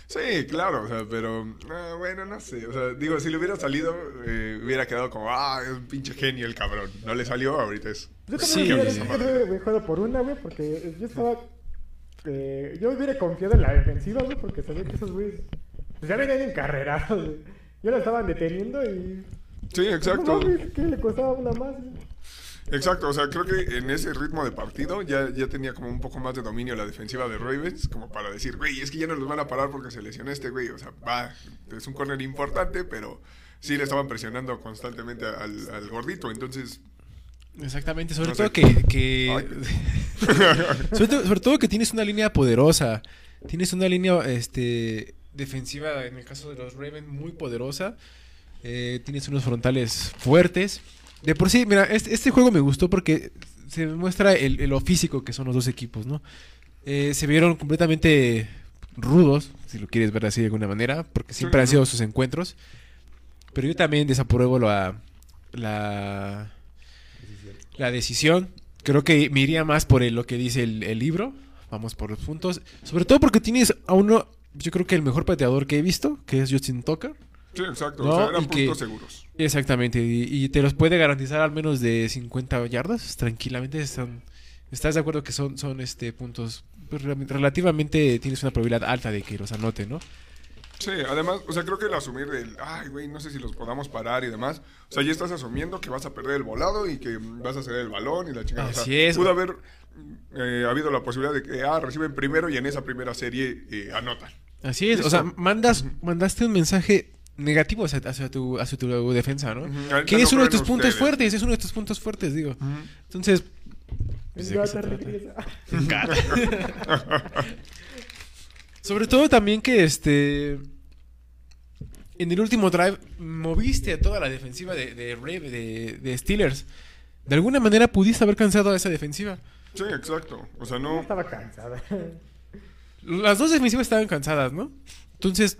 Sí, claro, o sea, pero ah, bueno, no sé, o sea, digo, si le hubiera salido, eh, hubiera quedado como, ah, es un pinche genio el cabrón. No le salió, ahorita es. Yo Sí, también sí. hubiera por una, güey, porque yo estaba. eh, yo hubiera confiado en la defensiva, güey, porque sabía que esos güeyes. Pues ya venían encarrerados, güey. Ya lo estaban deteniendo y. Sí, exacto. No, ¿Qué le costaba una más, güey? Exacto, o sea, creo que en ese ritmo de partido ya, ya tenía como un poco más de dominio la defensiva de Ravens, como para decir, güey, es que ya no los van a parar porque se lesionó este güey, o sea, va, es un corner importante, pero sí le estaban presionando constantemente al, al gordito, entonces, Exactamente, sobre No todo que... que- *laughs* sobre, todo, sobre todo que tienes una línea poderosa. Tienes una línea este, defensiva, en el caso de los Ravens, muy poderosa. Eh, tienes unos frontales fuertes. De por sí, mira, este, este juego me gustó porque se muestra el, el- lo físico que son los dos equipos, ¿no? Eh, se vieron completamente rudos, si lo quieres ver así de alguna manera, porque siempre han sido sus encuentros. Pero yo también desapruebo la, la, la decisión. Creo que me iría más por el- lo que dice el, el libro. Vamos por los puntos. Sobre todo porque tienes a uno, yo creo que el mejor pateador que he visto, que es Justin Tucker. Sí, exacto, No, o sea, eran y que- puntos seguros. Exactamente, y, y te los puede garantizar al menos de 50 yardas, tranquilamente. Son, ¿Estás de acuerdo que son, son este puntos pues, re- relativamente tienes una probabilidad alta de que los anote, ¿no? Sí, además, o sea, creo que el asumir del, ay, güey, no sé si los podamos parar y demás, o sea, ya estás asumiendo que vas a perder el volado y que vas a ceder el balón y la chingada. o sea, Así es. Pudo haber eh, habido la posibilidad de que, ah, reciben primero y en esa primera serie eh, anotan. Así es, o sea, mandas, mandaste un mensaje negativo hacia, hacia tu, hacia tu defensa, ¿no? Que no es uno de tus puntos ustedes. fuertes, es uno de tus puntos fuertes, digo. Entonces, pues. *laughs* Sobre todo también que este. En el último drive moviste a toda la defensiva de, de, Rave- de, de Steelers. De alguna manera pudiste haber cansado a esa defensiva. Sí, exacto. O sea, no. estaba cansada. Las dos defensivas estaban cansadas, ¿no? Entonces,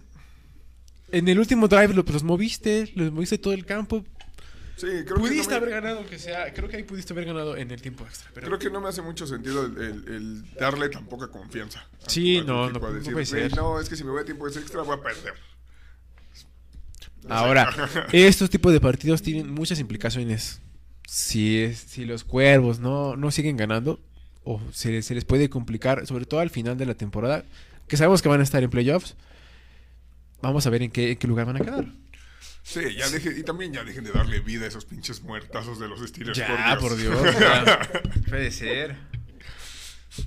en el último drive lo- los moviste, los moviste todo el campo. Sí, creo que, Pudiste no me, haber ganado, que sea. Creo que ahí pudiste haber ganado en el tiempo extra. Pero creo que no me hace mucho sentido el, el- el darle tan poca confianza. a Sí, no, no, no decir, puede "Güey, ser". No, es que si me voy a tiempo extra voy a perder. Ahora, *laughs* estos tipos de partidos tienen muchas implicaciones. Si, es, si los cuervos no, no siguen ganando, o se les puede complicar, sobre todo al final de la temporada, que sabemos que van a estar en playoffs, vamos a ver en qué, en qué lugar van a quedar. Sí, ya deje, y también ya dejen de darle vida a esos pinches muertazos de los Steelers. Ya, por Dios. *laughs* ya. Puede ser.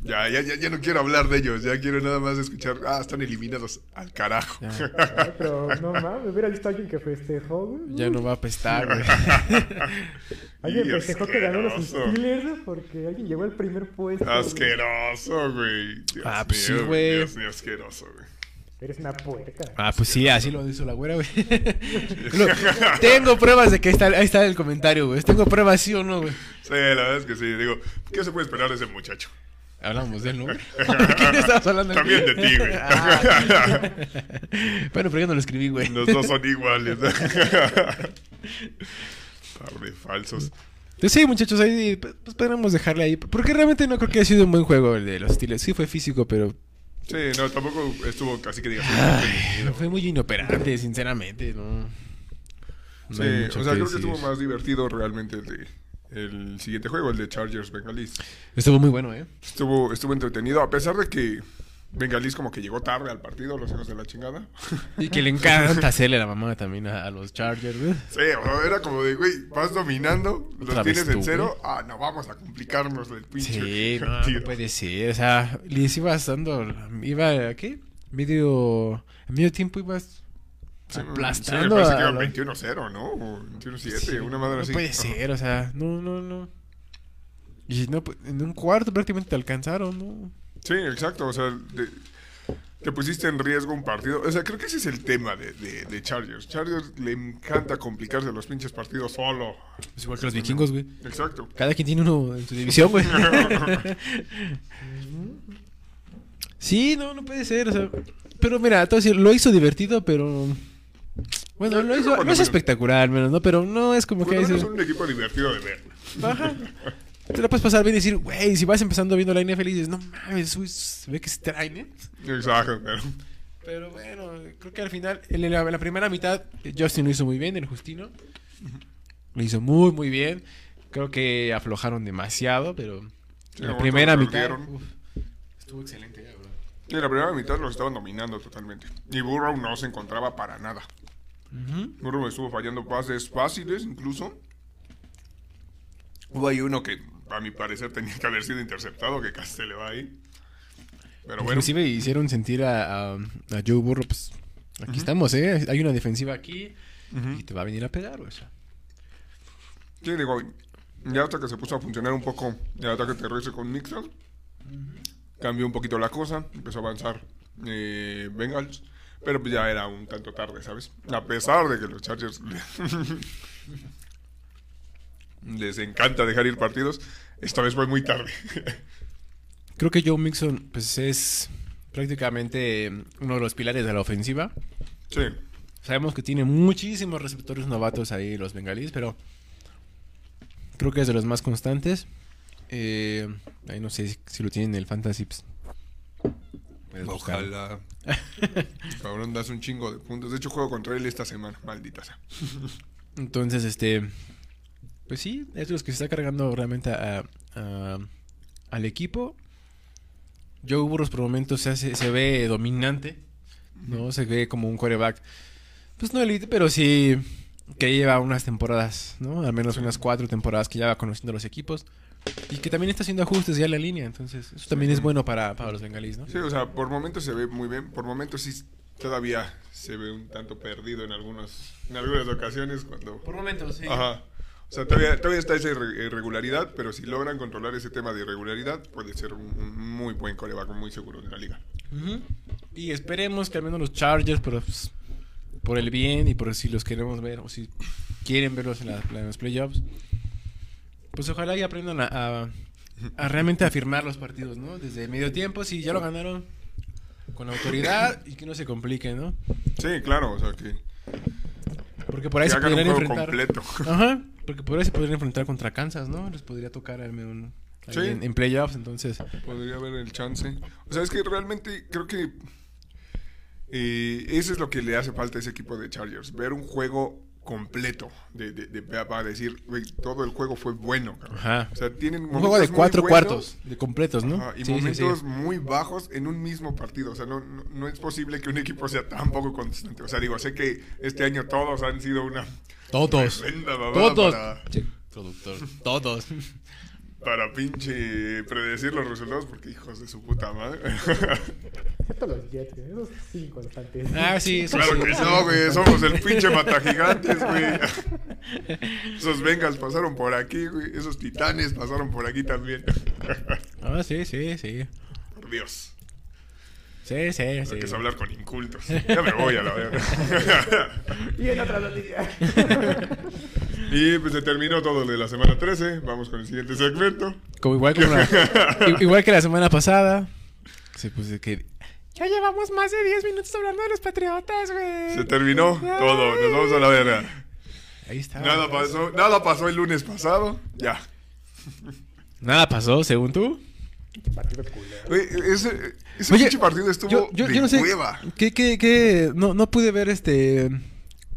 Ya, ya, ya, ya no quiero hablar de ellos, ya quiero nada más escuchar, ah, están eliminados al carajo. Ya, *laughs* Ay, pero no mames, hubiera visto a alguien que festejó, güey. ya no va a apestar, güey. *laughs* Alguien Y festejó que ganó los. Steelers porque alguien llegó al primer puesto. Asqueroso, güey. Dios Ah, pues sí, güey. Dios mío, asqueroso, güey. Eres una puerca. Ah, pues sí, así lo hizo la güera, güey. *laughs* Lo- tengo pruebas de que ahí está, ahí está el comentario, güey. Tengo pruebas, sí o no, güey. Sí, la verdad es que sí. Digo, ¿qué se puede esperar de ese muchacho? Hablamos de él, ¿no? güey? *laughs* *laughs* ¿De quién estabas hablando? También de ti, güey. Ah, bueno, pero yo no lo escribí, güey. Los dos son iguales. De falsos. Pues sí, muchachos, ahí pues podríamos dejarle ahí. Porque realmente no creo que haya sido un buen juego el de los Steelers. Sí fue físico, pero Sí, no, tampoco estuvo casi que digas. ay, fue muy inoperante, sinceramente, ¿no? No Sí, o sea, que creo que estuvo más divertido realmente el, de, el siguiente juego, el de Chargers Bengalis. Estuvo muy bueno, ¿eh? Estuvo, estuvo entretenido, a pesar de que Bengalis como que llegó tarde al partido, los hijos de la chingada. Y que le encanta hacerle la mamá también a, a los Chargers, güey. Sí, o sea, era como de, güey, vas dominando, los tienes en tú, cero. Ah, no, vamos a complicarnos el pinche Sí, no, no puede ser. O sea, les ibas dando. Iba, ¿a qué? Medio. En medio tiempo ibas aplastando. Sí, me parece a que iban la- 21-0, ¿no? O 21-7, Sí, una madre no así. puede ser, o sea, no, no, no. Y no, pues, en un cuarto prácticamente te alcanzaron, ¿no? Sí, exacto. O sea, de- te pusiste en riesgo un partido. O sea, creo que ese es el tema de, de, de Chargers. Chargers le encanta complicarse los pinches partidos solo. Es igual que los vikingos, güey. Exacto. Cada quien tiene uno en su división, güey. *laughs* sí, no, no puede ser, o sea. Pero mira, a decir, lo hizo divertido, pero. Bueno, lo hizo, no es espectacular, al menos, ¿no? Pero no es como que es un equipo divertido de ver. Ajá. *laughs* Te la puedes pasar bien y decir, güey, si vas empezando viendo la NFL y dices, no mames, uy, se ve que se traen, ¿eh? Exacto, pero... Pero bueno, creo que al final, en la, en la primera mitad, Justin lo hizo muy bien, el Justino. Lo hizo muy, muy bien. Creo que aflojaron demasiado, pero Sí, la primera mitad uf, estuvo excelente, la verdad. Y en la primera mitad los estaban dominando totalmente. Y Burrow no se encontraba para nada. Burrow estuvo fallando pases fáciles incluso. Hubo ahí uno que, a mi parecer, tenía que haber sido interceptado, que casi se le va ahí. Pero bueno, Inclusive hicieron sentir a, a, a Joe Burrow, pues, aquí estamos, ¿eh? Hay una defensiva aquí y te va a venir a pegar, o sea. sí, digo, ya hasta que se puso a funcionar un poco el ataque terrestre con Mixon, cambió un poquito la cosa, empezó a avanzar eh, Bengals, pero pues ya era un tanto tarde, ¿sabes? A pesar de que los Chargers les encanta dejar ir partidos, esta vez fue muy tarde. *laughs* Creo que Joe Mixon, pues, es prácticamente eh, uno de los pilares de la ofensiva. sí, Sabemos que tiene muchísimos receptores novatos ahí los bengalíes, pero creo que es de los más constantes. Eh, ahí no sé si, si lo tienen en el Fantasy. pues. Ojalá. *laughs* Cabrón, das un chingo de puntos. De hecho, juego contra él esta semana. Maldita sea. Entonces, este. Pues sí, es de los que se está cargando realmente a- a- al equipo. Joe Burrows por momentos se, hace- se ve dominante. ¿No? Se ve como un quarterback. Pues no elite, pero sí que lleva unas temporadas, ¿no? Al menos unas cuatro temporadas que ya va conociendo a los equipos. Y que también está haciendo ajustes ya en la línea. Entonces, eso también es bueno para, para los bengalíes, ¿no? Sí, o sea, por momentos se ve muy bien. Por momentos sí, todavía se ve un tanto perdido en, algunos, en algunas ocasiones cuando... Por momentos, sí. Ajá. O sea, todavía, todavía está esa irre- irregularidad, pero si logran controlar ese tema de irregularidad, puede ser un, un muy buen coreback, muy seguro de la liga. Y esperemos que al menos los Chargers, pero pues, por el bien y por si los queremos ver o si quieren verlos en, la- en los playoffs, pues ojalá y aprendan a, a- a realmente afirmar los partidos, ¿no? Desde medio tiempo, si ya lo ganaron con autoridad y que no se compliquen, ¿no? Sí, claro, o sea, que, Porque por ahí que se podrían enfrentar. completo. Ajá, porque por ahí se podrían enfrentar contra Kansas, ¿no? Les podría tocar al menos Sí. en, en playoffs, entonces. Podría haber el chance. O sea, es que realmente creo que eh, eso es lo que le hace falta a ese equipo de Chargers. Ver un juego completo de, de, de- para decir, güey, todo el juego fue bueno. cabrón. Ajá. O sea, tienen Un juego de cuatro buenos, cuartos, de completos, ¿no? ajá, y Sí, sí, sí. momentos muy bajos en un mismo partido. O sea, no, no, no es posible que un equipo sea tan poco constante. O sea, digo, sé que este año todos han sido una Todos. Todos. para, productor. *laughs* Todos. Para pinche predecir los resultados, porque hijos de su puta madre. Excepto los Jets, güey, esos sí constantes. Ah, sí, eso Claro sí. que no, güey. Somos el pinche matagigantes, güey. Esos Bengals pasaron por aquí, güey. Esos titanes pasaron por aquí también. Ah, sí, sí, sí. Por Dios. Sí, sí, Hay sí. que hablar con incultos. Ya me voy a la verga. Y en otra noticia. *laughs* Y pues se terminó todo lo de la semana 13. Vamos con el siguiente segmento. Como igual, como la- igual que la semana pasada. Sí, pues que. Ya llevamos más de 10 minutos hablando de los patriotas, güey. Se terminó todo. Nos vamos a la verga. Ahí está. Nada pasó, nada pasó el lunes pasado. Ya. Nada pasó, según tú. Partido ese, ese Oye, pinche partido estuvo Yo, yo, de yo no sé. hueva. ¿Qué, qué, qué? No, no pude ver este.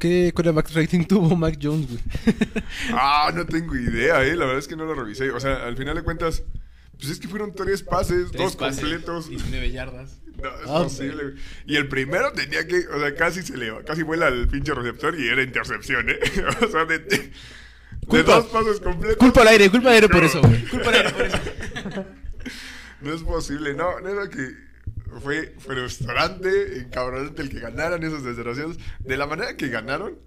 ¿Qué quarterback rating *laughs* tuvo Mac Jones, güey? Ah, no tengo idea, eh. La verdad es que no lo revisé. O sea, al final de cuentas, pues es que fueron tres pases, dos completos. 19 yardas. *laughs* No, es Ah, posible, güey. Y el primero tenía que, o sea, casi se le va, casi vuela al pinche receptor y era intercepción, ¿eh? *laughs* o sea, de, de- dos pases completos. Culpa al aire, culpa al aire por No. eso, güey. Culpa al aire por eso. No es posible, no, neta que fue frustrante, encabronante el que ganaran esos desgraciados. De la manera que ganaron,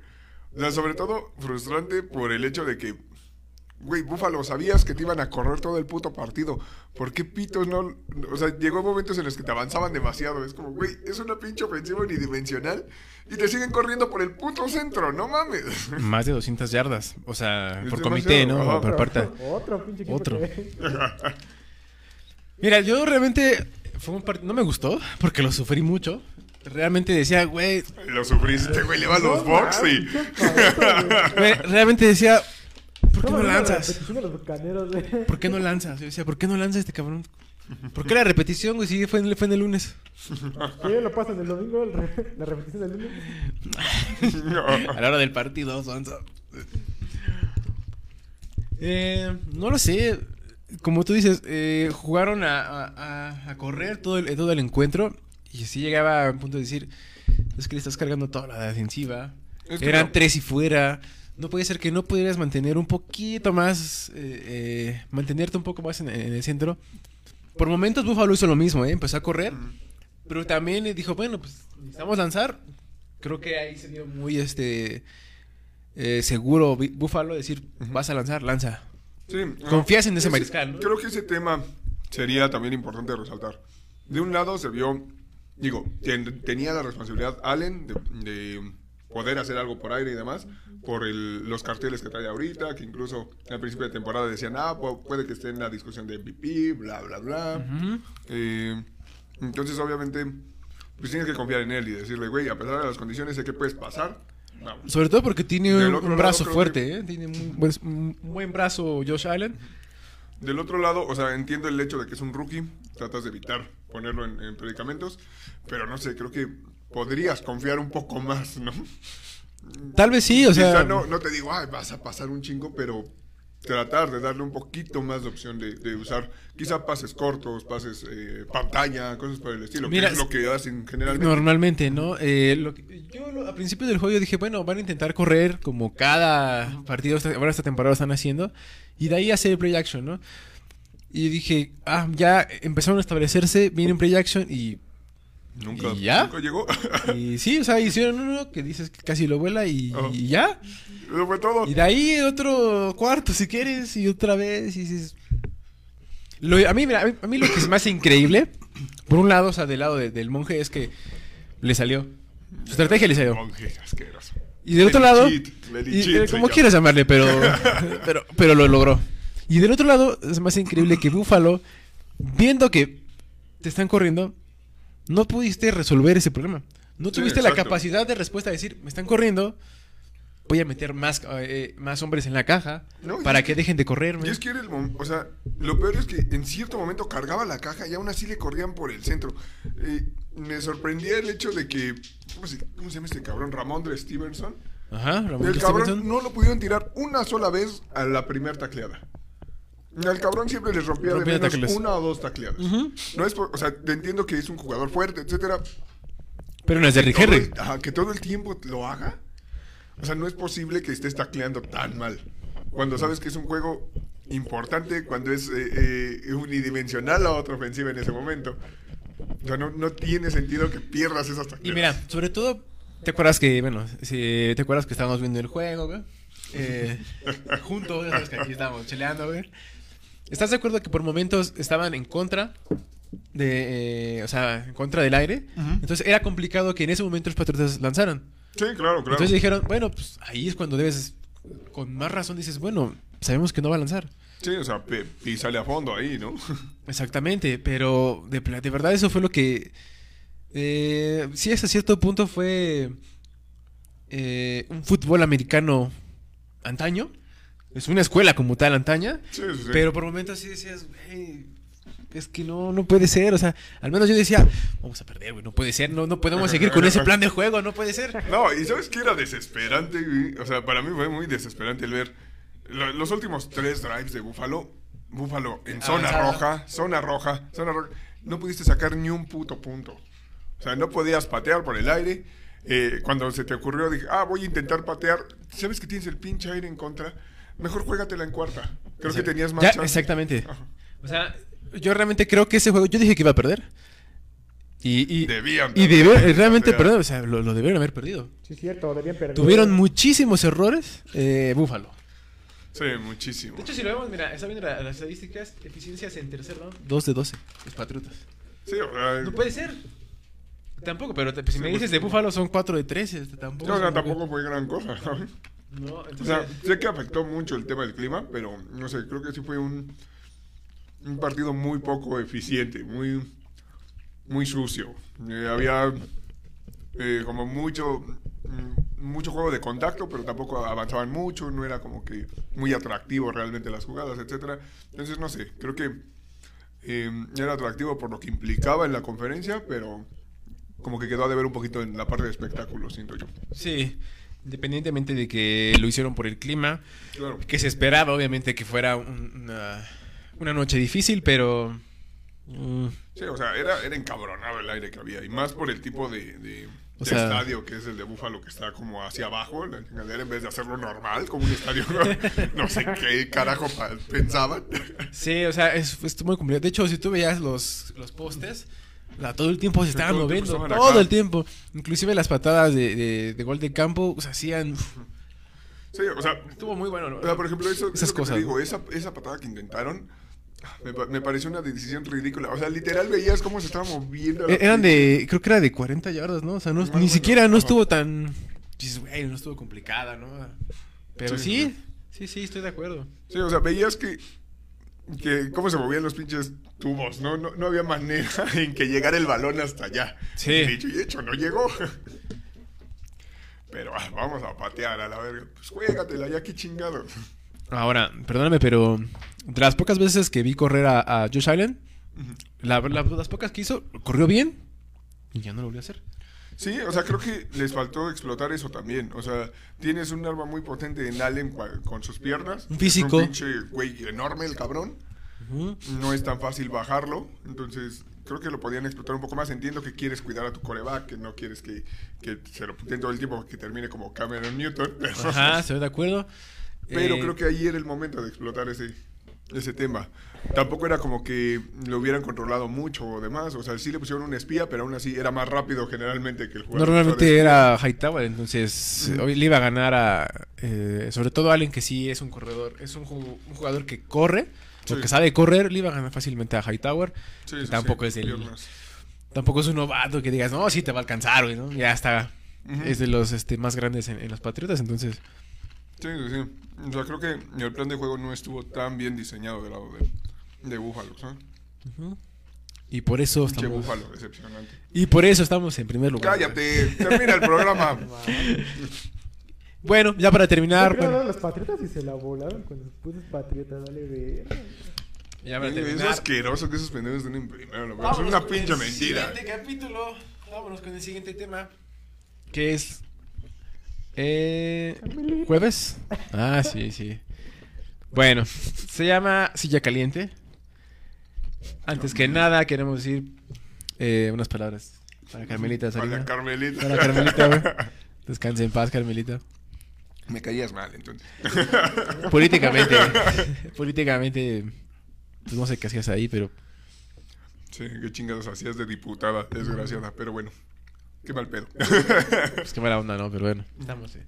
o sea, sobre todo frustrante por el hecho de que, güey, Búfalo, sabías que te iban a correr todo el puto partido. ¿Por qué pitos no? O sea, llegó momentos en los que te avanzaban demasiado. Es como, güey, es una pinche ofensiva unidimensional y te siguen corriendo por el puto centro, no mames. Más de 200 yardas. O sea, Es por comité, ¿no? ajá. Por parte. Otro pinche equipo Otro. que- *laughs* Mira, yo realmente. Fue un partido. No me gustó, porque lo sufrí mucho. Realmente decía, güey. Lo sufriste, güey, le va a los mames, y... *laughs* güey. Realmente decía. ¿Por qué no lanzas? repetición de los bucaneros, güey. ¿Por qué no lanzas? Yo decía, ¿por qué no lanza este cabrón? ¿Por qué la repetición, güey? Sí, fue en, fue en el lunes. ¿Qué lo pasan el domingo? el re- La repetición del lunes. *laughs* A la hora del partido, sonso. Eh, no lo sé. Como tú dices, eh, jugaron a, a- a- a correr todo el, todo el encuentro. Y así llegaba a un punto de decir: Es que le estás cargando toda la defensiva. Es que Eran no. tres y fuera. No puede ser que no pudieras mantener un poquito más. eh, eh, mantenerte un poco más en, en el centro. Por momentos, Buffalo hizo lo mismo, ¿eh? Empezó a correr. Pero también dijo, bueno, pues necesitamos lanzar. Creo que ahí se dio muy este eh, seguro Buffalo decir, vas a lanzar, lanza. Sí, Confías en ese mariscal, ¿no? Creo que ese tema sería también importante resaltar. De un lado se vio, digo, ten- tenía la responsabilidad Allen de, de poder hacer algo por aire y demás, por el- los carteles que trae ahorita, que incluso al principio de temporada decían, ah, pu- puede que esté en la discusión de MVP, bla, bla, bla. Eh, entonces, obviamente, pues tienes que confiar en él y decirle, güey, a pesar de las condiciones, sé que puedes pasar. Sobre todo porque tiene Del un, brazo fuerte, ¿eh? Tiene un buen, un buen brazo Josh Allen. Del otro lado, o sea, entiendo el hecho de que es un rookie, tratas de evitar ponerlo en, en predicamentos, pero no sé, creo que podrías confiar un poco más, ¿no? Tal vez sí, o sea... No, no te digo, ay, vas a pasar un chingo, pero tratar de darle un poquito más de opción de, de usar quizá pases cortos, pases eh, pantalla, cosas por el estilo, Mira, que es lo que hacen generalmente. Normalmente, ¿no? Eh, lo que- yo lo- a principio del juego yo dije, bueno, van a intentar correr como cada partido ahora esta temporada están haciendo y de ahí hacer el play action, ¿no? Y dije, ah, ya empezaron a establecerse bien en play action y, Nunca, ¿Y ya? nunca llegó. *laughs* y sí, o sea, hicieron uno que dices que casi lo vuela y, Ajá. y ya. Eso fue todo. Y de ahí otro cuarto si quieres y otra vez y dices... Lo- a, mí, mira, a, mí, a mí lo que me hace increíble, por un lado, o sea, del lado de- del monje es que le salió. Su estrategia le salió. Monje asqueroso. Y del otro lado, cheat, Lely y, cheat eh, como quieras llamarle, pero, *laughs* pero, pero lo logró. Y del otro lado, es más increíble que Buffalo, viendo que te están corriendo, no pudiste resolver ese problema. No Sí, tuviste la capacidad de respuesta de decir, me están corriendo, voy a meter más, eh, más hombres en la caja No, para es que que- dejen de correrme. Y es que era el o sea, lo peor es que en cierto momento cargaba la caja y aún así le corrían por el centro. Eh, me sorprendía el hecho de que, ¿cómo se, cómo se llama este cabrón? Ramondre Stevenson. Ajá, Ramón El cabrón Stevenson. no lo pudieron tirar una sola vez a la primera tacleada. Al cabrón siempre les rompía, Rompía de menos tacles. una o dos tacleadas. No es por- o sea, te entiendo que es un jugador fuerte, etcétera. Pero no es de ajá, que todo el tiempo lo haga. O sea, no es posible que estés tacleando tan mal. Cuando sabes que es un juego importante, cuando es eh, eh, unidimensional la otra ofensiva en ese momento. O sea, no, no tiene sentido que pierdas esas tacleadas. Y mira, sobre todo, ¿te acuerdas que, bueno, si te acuerdas que estábamos viendo el juego, güey? Eh, *laughs* juntos, ya sabes que aquí estábamos cheleando, güey. ¿Estás de acuerdo que por momentos estaban en contra de, eh, o sea, en contra del aire? Entonces era complicado que en ese momento los patriotas lanzaran. Sí, claro, claro. Entonces dijeron, bueno, pues ahí es cuando debes con más razón dices, bueno, sabemos que no va a lanzar. Sí, o sea, y sale a fondo ahí, ¿no? *laughs* Exactamente, pero de verdad eso fue lo que... Eh, sí, hasta cierto punto fue eh, un fútbol americano antaño. Es una escuela como tal antaña. Sí, sí, sí. Pero por momentos sí decías, "Güey, es que no, no puede ser. O sea, al menos yo decía, vamos a perder, güey, no puede ser. No, no podemos seguir con ese plan de juego, no puede ser. No, y sabes que era desesperante, güey? O sea, para mí fue muy desesperante el ver lo- los últimos tres drives de Búfalo. Búfalo en zona roja, zona roja, zona roja. No pudiste sacar ni un puto punto. O sea, no podías patear por el aire. Eh, cuando se te ocurrió, dije, ah, voy a intentar patear. ¿Sabes que tienes el pinche aire en contra? Mejor juégatela en cuarta. Creo que tenías más Ya, chance. exactamente. Ajá. O sea, yo realmente creo que ese juego, yo dije que iba a perder. Y, y, Debían y realmente perder, o sea, lo, lo debieron haber perdido. Sí, es cierto, debían perder. Tuvieron muchísimos errores, eh, Búfalo. Sí, muchísimo. De hecho, si lo vemos, mira, está viendo la- las estadísticas, eficiencias en tercer round. 2 de 12, los Patriotas. Sí, o sea, No puede ser. Tampoco, pero te- si me dices pues, de Búfalo son 4 de 13. este, Tampoco, no, no, tampoco fue gran cosa. ¿sabes? No, O entonces, sea, sé que afectó mucho el tema del clima, pero no sé, creo que sí fue un, un partido muy poco eficiente, muy, muy sucio. Eh, había eh, como mucho, mm, mucho juego de contacto, pero tampoco avanzaban mucho, no era como que muy atractivo realmente las jugadas, etcétera. Entonces, no sé, creo que eh, era atractivo por lo que implicaba en la conferencia, pero como que quedó a deber un poquito en la parte de espectáculo, siento yo. sí, independientemente de que lo hicieron por el clima, Claro. que se esperaba obviamente que fuera un- una, una noche difícil, pero... mm, Sí, o sea, era, era encabronado el aire que había. Y más por el tipo de, de- O de sea- estadio que es el de Búfalo, que está como hacia abajo, la en vez de hacerlo normal, como un estadio. *laughs* no sé qué carajo pensaban. Sí, o sea, es, es muy complicado. De hecho, si tú veías los, los postes, la- todo el tiempo se estaban todo el tiempo moviendo, estaban todo el tiempo. Inclusive las patadas de, de, de gol de campo, o sea, hacían... *laughs* Sí, o sea, Estuvo muy bueno. ¿no? o sea, por ejemplo, eso, Esas eso que te cosas, digo, ¿no? esa, esa patada que intentaron, me, pa- me pareció una decisión ridícula. O sea, literal veías cómo se estaba moviendo. E- Eran de, creo que era de 40 yardas, ¿no? O sea, no, ni siquiera no estuvo tan... Dices, güey, no estuvo complicada, ¿no? Pero Sí, sí, sí, sí, estoy de acuerdo. Sí, o sea, veías que, que cómo se movían los pinches tubos, ¿no? No, no había manera *laughs* en que llegara el balón hasta allá. Sí. Y dicho y hecho, no llegó. *laughs* Pero ah, vamos a patear a la verga. Pues juégatela, ya qué chingado. Ahora, perdóname, pero de las pocas veces que vi correr a, a Josh Allen, la- la- las pocas que hizo, corrió bien y ya no lo volvió a hacer. Sí, o sea, creo que les faltó explotar eso también. O sea, tienes un arma muy potente en Allen con sus piernas. Un físico. Un pinche güey enorme el cabrón. No es tan fácil bajarlo. Entonces, creo que lo podían explotar un poco más. Entiendo que quieres cuidar a tu coreback, que no quieres que, que se lo puten todo el tiempo que termine como Cameron Newton. Ajá, estoy de acuerdo. pero Eh, creo que ahí era el momento de explotar ese, ese tema. Tampoco era como que lo hubieran controlado mucho o demás. O sea, sí le pusieron un espía, pero aún así era más rápido generalmente que el jugador. Normalmente era Hightower, entonces hoy le iba a ganar a. eh, sobre todo Allen, que sí es un corredor, es un, ju- un jugador que corre, o Sí. que sabe correr, le iba a ganar fácilmente a Hightower. Sí, que sí, tampoco sí, es el. piernas. Tampoco es un novato que digas, no, sí te va a alcanzar, güey, ¿no? Ya está. Es de los este, más grandes en, en los Patriotas, entonces. Sí, sí, sí. O sea, creo que el plan de juego no estuvo tan bien diseñado del lado de, de Búfalo, ¿sabes? Y por eso estamos. Búfalo, decepcionante. Y por eso estamos en primer lugar. Cállate, termina el programa. *laughs* Bueno, ya para terminar. Bueno, que los patriotas y se la volaron con los putos patriotas, dale ver. ya para es terminar. asqueroso que esos pendejos estén en primero. veo. Es Vámonos una con pinche el mentira. Siguiente capítulo. Vámonos con el siguiente tema. Que es. Eh, ¿Jueves? Ah, sí, sí. Bueno, se llama Silla Caliente. Antes que nada, queremos decir eh, unas palabras para Carmelita Para. Carmelita. Para Carmelita, güey. *laughs* Descanse en paz, Carmelita. Me caías mal, entonces. *laughs* Políticamente, políticamente, pues no sé qué hacías ahí, pero Sí, qué chingados hacías de diputada, desgraciada. Pero bueno, qué mal pedo. *laughs* Pues qué mala onda, ¿no? Pero bueno, estamos. eh.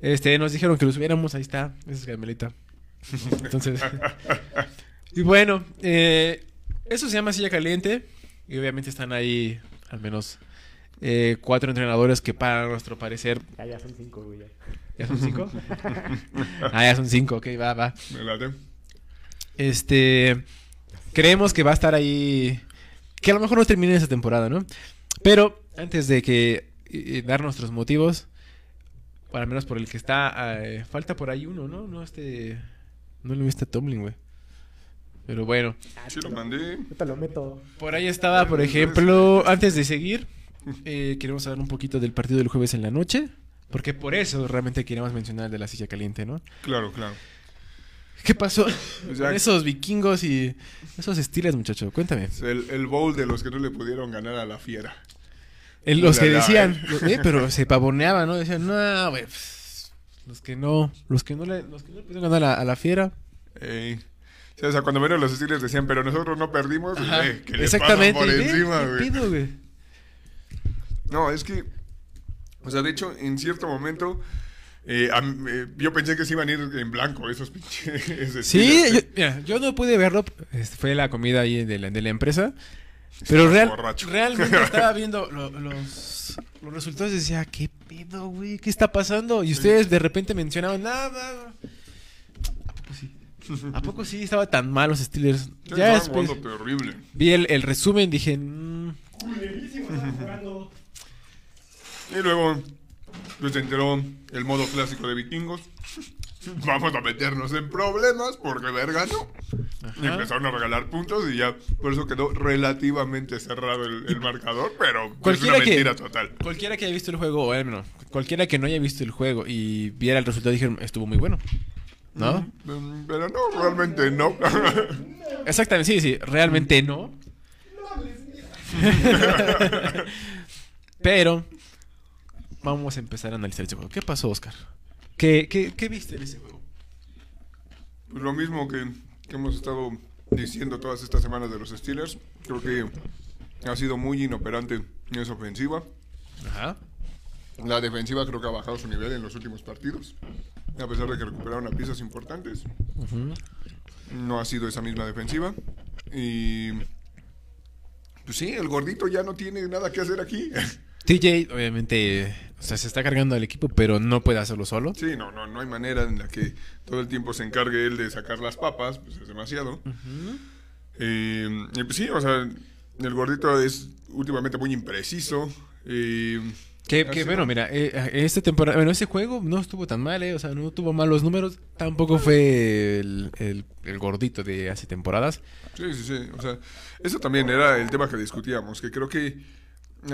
Este, nos dijeron que lo subiéramos, ahí está. Esa es Carmelita. Entonces. *laughs* y bueno, eh, eso se llama silla caliente. Y obviamente están ahí, al menos, eh, cuatro entrenadores que para nuestro parecer... Ya, ya son cinco, güey. ya. ¿Ya son cinco? *laughs* ah, ya son cinco, ok, va, va. Me late. Este. Creemos que va a estar ahí. Que a lo mejor no termine esa temporada, ¿no? Pero antes de que eh, dar nuestros motivos, para menos por el que está, eh, falta por ahí uno, ¿no? No este. No lo viste a Tomlin, güey. Pero bueno, Ah, Sí, lo mandé. Yo te lo meto. por ahí estaba, por ejemplo, antes de seguir, eh, queremos hablar un poquito del partido del jueves en la noche. Porque por eso realmente queríamos mencionar el de la silla caliente, ¿no? Claro, claro. ¿Qué pasó *laughs* O sea, esos vikingos y esos estilos, muchacho? Cuéntame. el, el bowl de los que no le pudieron ganar a la fiera. El- los que decían, eh. eh, pero *laughs* se pavoneaban, ¿no? Decían, no, güey, pues, los que no, los que no le, los que no le pudieron ganar a, la- a la fiera. O sea, cuando menos los Steelers decían, pero nosotros no perdimos, Ajá, eh, que le Exactamente. por encima, ¿qué güey. pedo, güey? No, es que, o sea, de hecho, en cierto momento, eh, a eh, yo pensé que se iban a ir en blanco esos *laughs* pinches Sí, yo, mira, yo no pude verlo, este, fue la comida ahí de la, de la empresa, pero real- realmente *laughs* estaba viendo lo- los, los resultados y decía, ¿qué pedo, güey? ¿Qué está pasando? Y ustedes de repente mencionaban, nada, ¿A poco sí? ¿A poco sí estaba tan mal los Steelers? Sí, Ya después jugando terrible. vi el, el resumen, dije, mm, Y luego, pues se enteró el modo clásico de vikingos. Vamos a meternos en problemas porque verga no. Y Ajá. empezaron a regalar puntos y ya por eso quedó relativamente cerrado el, el marcador, pero es Cualquiera una que- mentira total. cualquiera que haya visto el juego, o bueno, cualquiera que no haya visto el juego y viera el resultado, dijeron, estuvo muy bueno. ¿No? Mm, Pero no, realmente no. Exactamente, sí, sí, realmente no. Pero vamos a empezar a analizar ese juego. ¿Qué pasó, Oscar? ¿Qué, qué, qué viste en ese juego? Pues lo mismo que, que hemos estado diciendo todas estas semanas de los Steelers. Creo que ha sido muy inoperante en esa ofensiva. Ajá. La defensiva creo que ha bajado su nivel en los últimos partidos. A pesar de que recuperaron a piezas importantes. No ha sido esa misma defensiva. Y... Pues sí, el gordito ya no tiene nada que hacer aquí. TJ, obviamente, o sea, se está cargando al equipo, pero no puede hacerlo solo. Sí, no, no, no hay manera en la que todo el tiempo se encargue él de sacar las papas, pues es demasiado. Eh, y pues sí, o sea, el gordito es últimamente muy impreciso. eh, Que, bueno, mira, eh, esta temporada, bueno, ese juego no estuvo tan mal, eh, o sea, no tuvo malos números, tampoco fue el, el- el gordito de hace temporadas. Sí, sí, sí. O sea, eso también era el tema que discutíamos, que creo que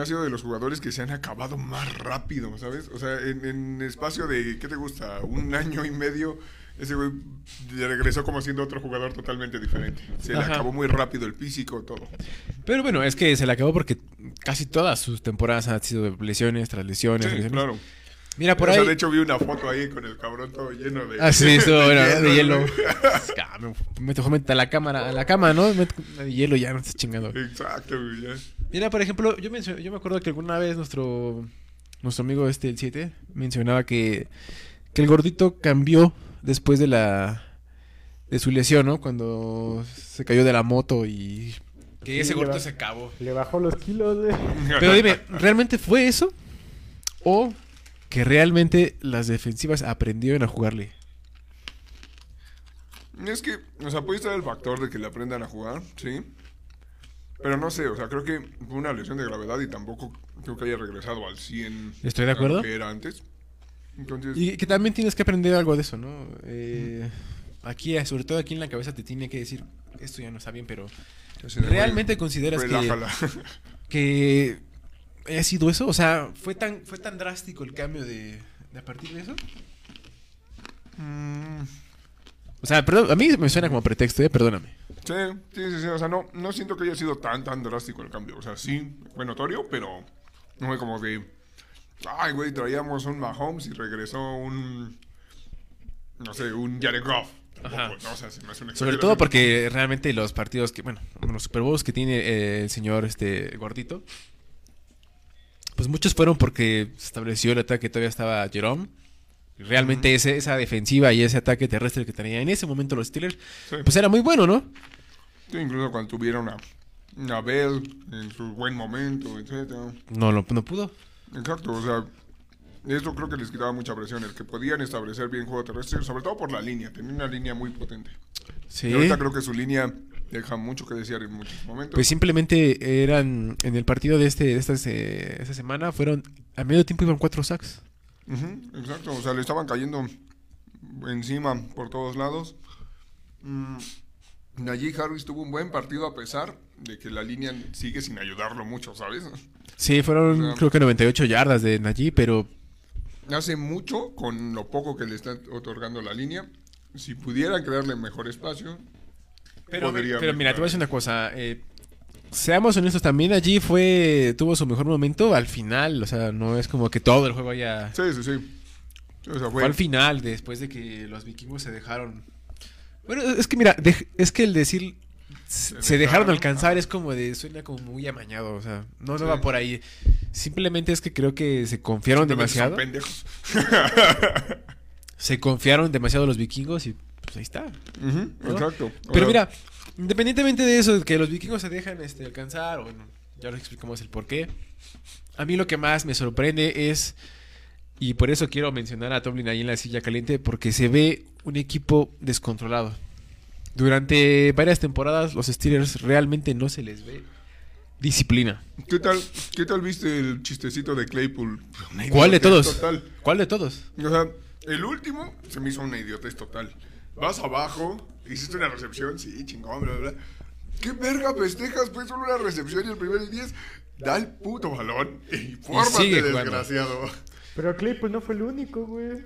ha sido de los jugadores que se han acabado más rápido, ¿sabes? O sea, en, en espacio de, ¿qué te gusta? Un año y medio, ese güey regresó como siendo otro jugador totalmente diferente. Se le Ajá. acabó muy rápido el físico, todo. Pero bueno, es que se le acabó porque casi todas sus temporadas han sido de lesiones tras lesiones. Sí, lesiones. claro. Mira, por o sea, ahí... de hecho vi una foto ahí con el cabrón todo lleno de... Ah, sí, estuvo bueno, *laughs* ¿no? de hielo. güey. *laughs* Ah, me- Me dejó meter a la cámara, a la cama, ¿no? Me- De hielo ya, no estás chingando. Exacto, güey. ya. Mira, por ejemplo, yo, me acuerdo que alguna vez nuestro nuestro amigo este, el 7, mencionaba que, que el gordito cambió después de la de su lesión, ¿no? Cuando se cayó de la moto y que Sí, ese gordito se acabó. Le bajó los kilos, güey. *laughs* Pero dime, ¿realmente fue eso? ¿O que realmente las defensivas aprendieron a jugarle? Es que, o sea, puede estar el factor de que le aprendan a jugar, sí. Pero no sé, o sea, creo que fue una lesión de gravedad y tampoco creo que haya regresado al 100. Estoy de acuerdo. que era antes. Entonces, Y que también tienes que aprender algo de eso, ¿no? Eh, aquí, sobre todo aquí en la cabeza, te tiene que decir, esto ya no está bien, pero ¿realmente consideras que, relájala. *laughs* que haya sido eso? O sea, ¿fue tan, fue tan drástico el cambio de, de a partir de eso? Mm, O sea, perdón, a mí me suena como pretexto, ¿eh? Perdóname. sí, sí, sí, sí, o sea, no, no siento que haya sido tan, tan drástico el cambio. O sea, sí, fue notorio, pero no fue como de, ay, güey, traíamos un Mahomes y regresó un, no sé, un Jared Goff. Ajá. No, o sea, se me hace una Sobre todo porque realmente los partidos que, bueno, los Super Bowls que tiene eh, el señor este gordito, pues muchos fueron porque se estableció el ataque, todavía estaba Jerome. Realmente ese, esa defensiva y ese ataque terrestre que tenía en ese momento los Steelers, Sí. pues era muy bueno, ¿no? Sí, incluso cuando tuvieron a Abel en su buen momento, etcétera. No, lo- no pudo. Exacto, o sea, eso creo que les quitaba mucha presión, el que podían establecer bien juego terrestre, sobre todo por la línea, tenía una línea muy potente. Sí. Y ahorita creo que su línea deja mucho que desear en muchos momentos. Pues simplemente eran en el partido de este de esta, se- esta semana fueron a medio tiempo iban cuatro sacks. Ujú, exacto, o sea, le estaban cayendo encima por todos lados. Mm, Najee Harris tuvo un buen partido a pesar de que la línea sigue sin ayudarlo mucho, ¿sabes? Sí, fueron O sea- creo que 98 yardas de Najee, pero Hace mucho con lo poco que le está otorgando la línea. Si pudieran crearle mejor espacio, pero, podría pero mira, te voy a decir una cosa, eh, seamos honestos también allí fue tuvo su mejor momento al final, o sea, no es como que todo el juego haya Sí, sí, sí. O sea, fue al final después de que los vikingos se dejaron Bueno, es que mira, es que el decir se, se dejaron dejaron, alcanzar es como de suena como muy amañado, o sea, no no Sí. va por ahí. Simplemente es que creo que se confiaron demasiado. pendejos. Se confiaron demasiado los vikingos y pues ahí está. Exacto. O Pero sea, mira, independientemente de eso, que los vikingos se dejan este, alcanzar, o bueno, ya les explicamos el por qué. A mí lo que más me sorprende es, y por eso quiero mencionar a Tomlin ahí en la silla caliente, porque se ve un equipo descontrolado. Durante varias temporadas los Steelers realmente no se les ve disciplina. ¿Qué tal, ¿Qué tal viste el chistecito de Claypool? Una ¿Cuál de todos? Total. ¿Cuál de todos? O sea, el último se me hizo una idiotez total. Vas abajo, hiciste una recepción, sí, chingón, bla, bla. bla. ¿Qué verga festejas? Pues solo una recepción y el primer y diez. Da el puto balón y fórmate, sigue jugando. desgraciado. Pero Claypool no fue el único, güey.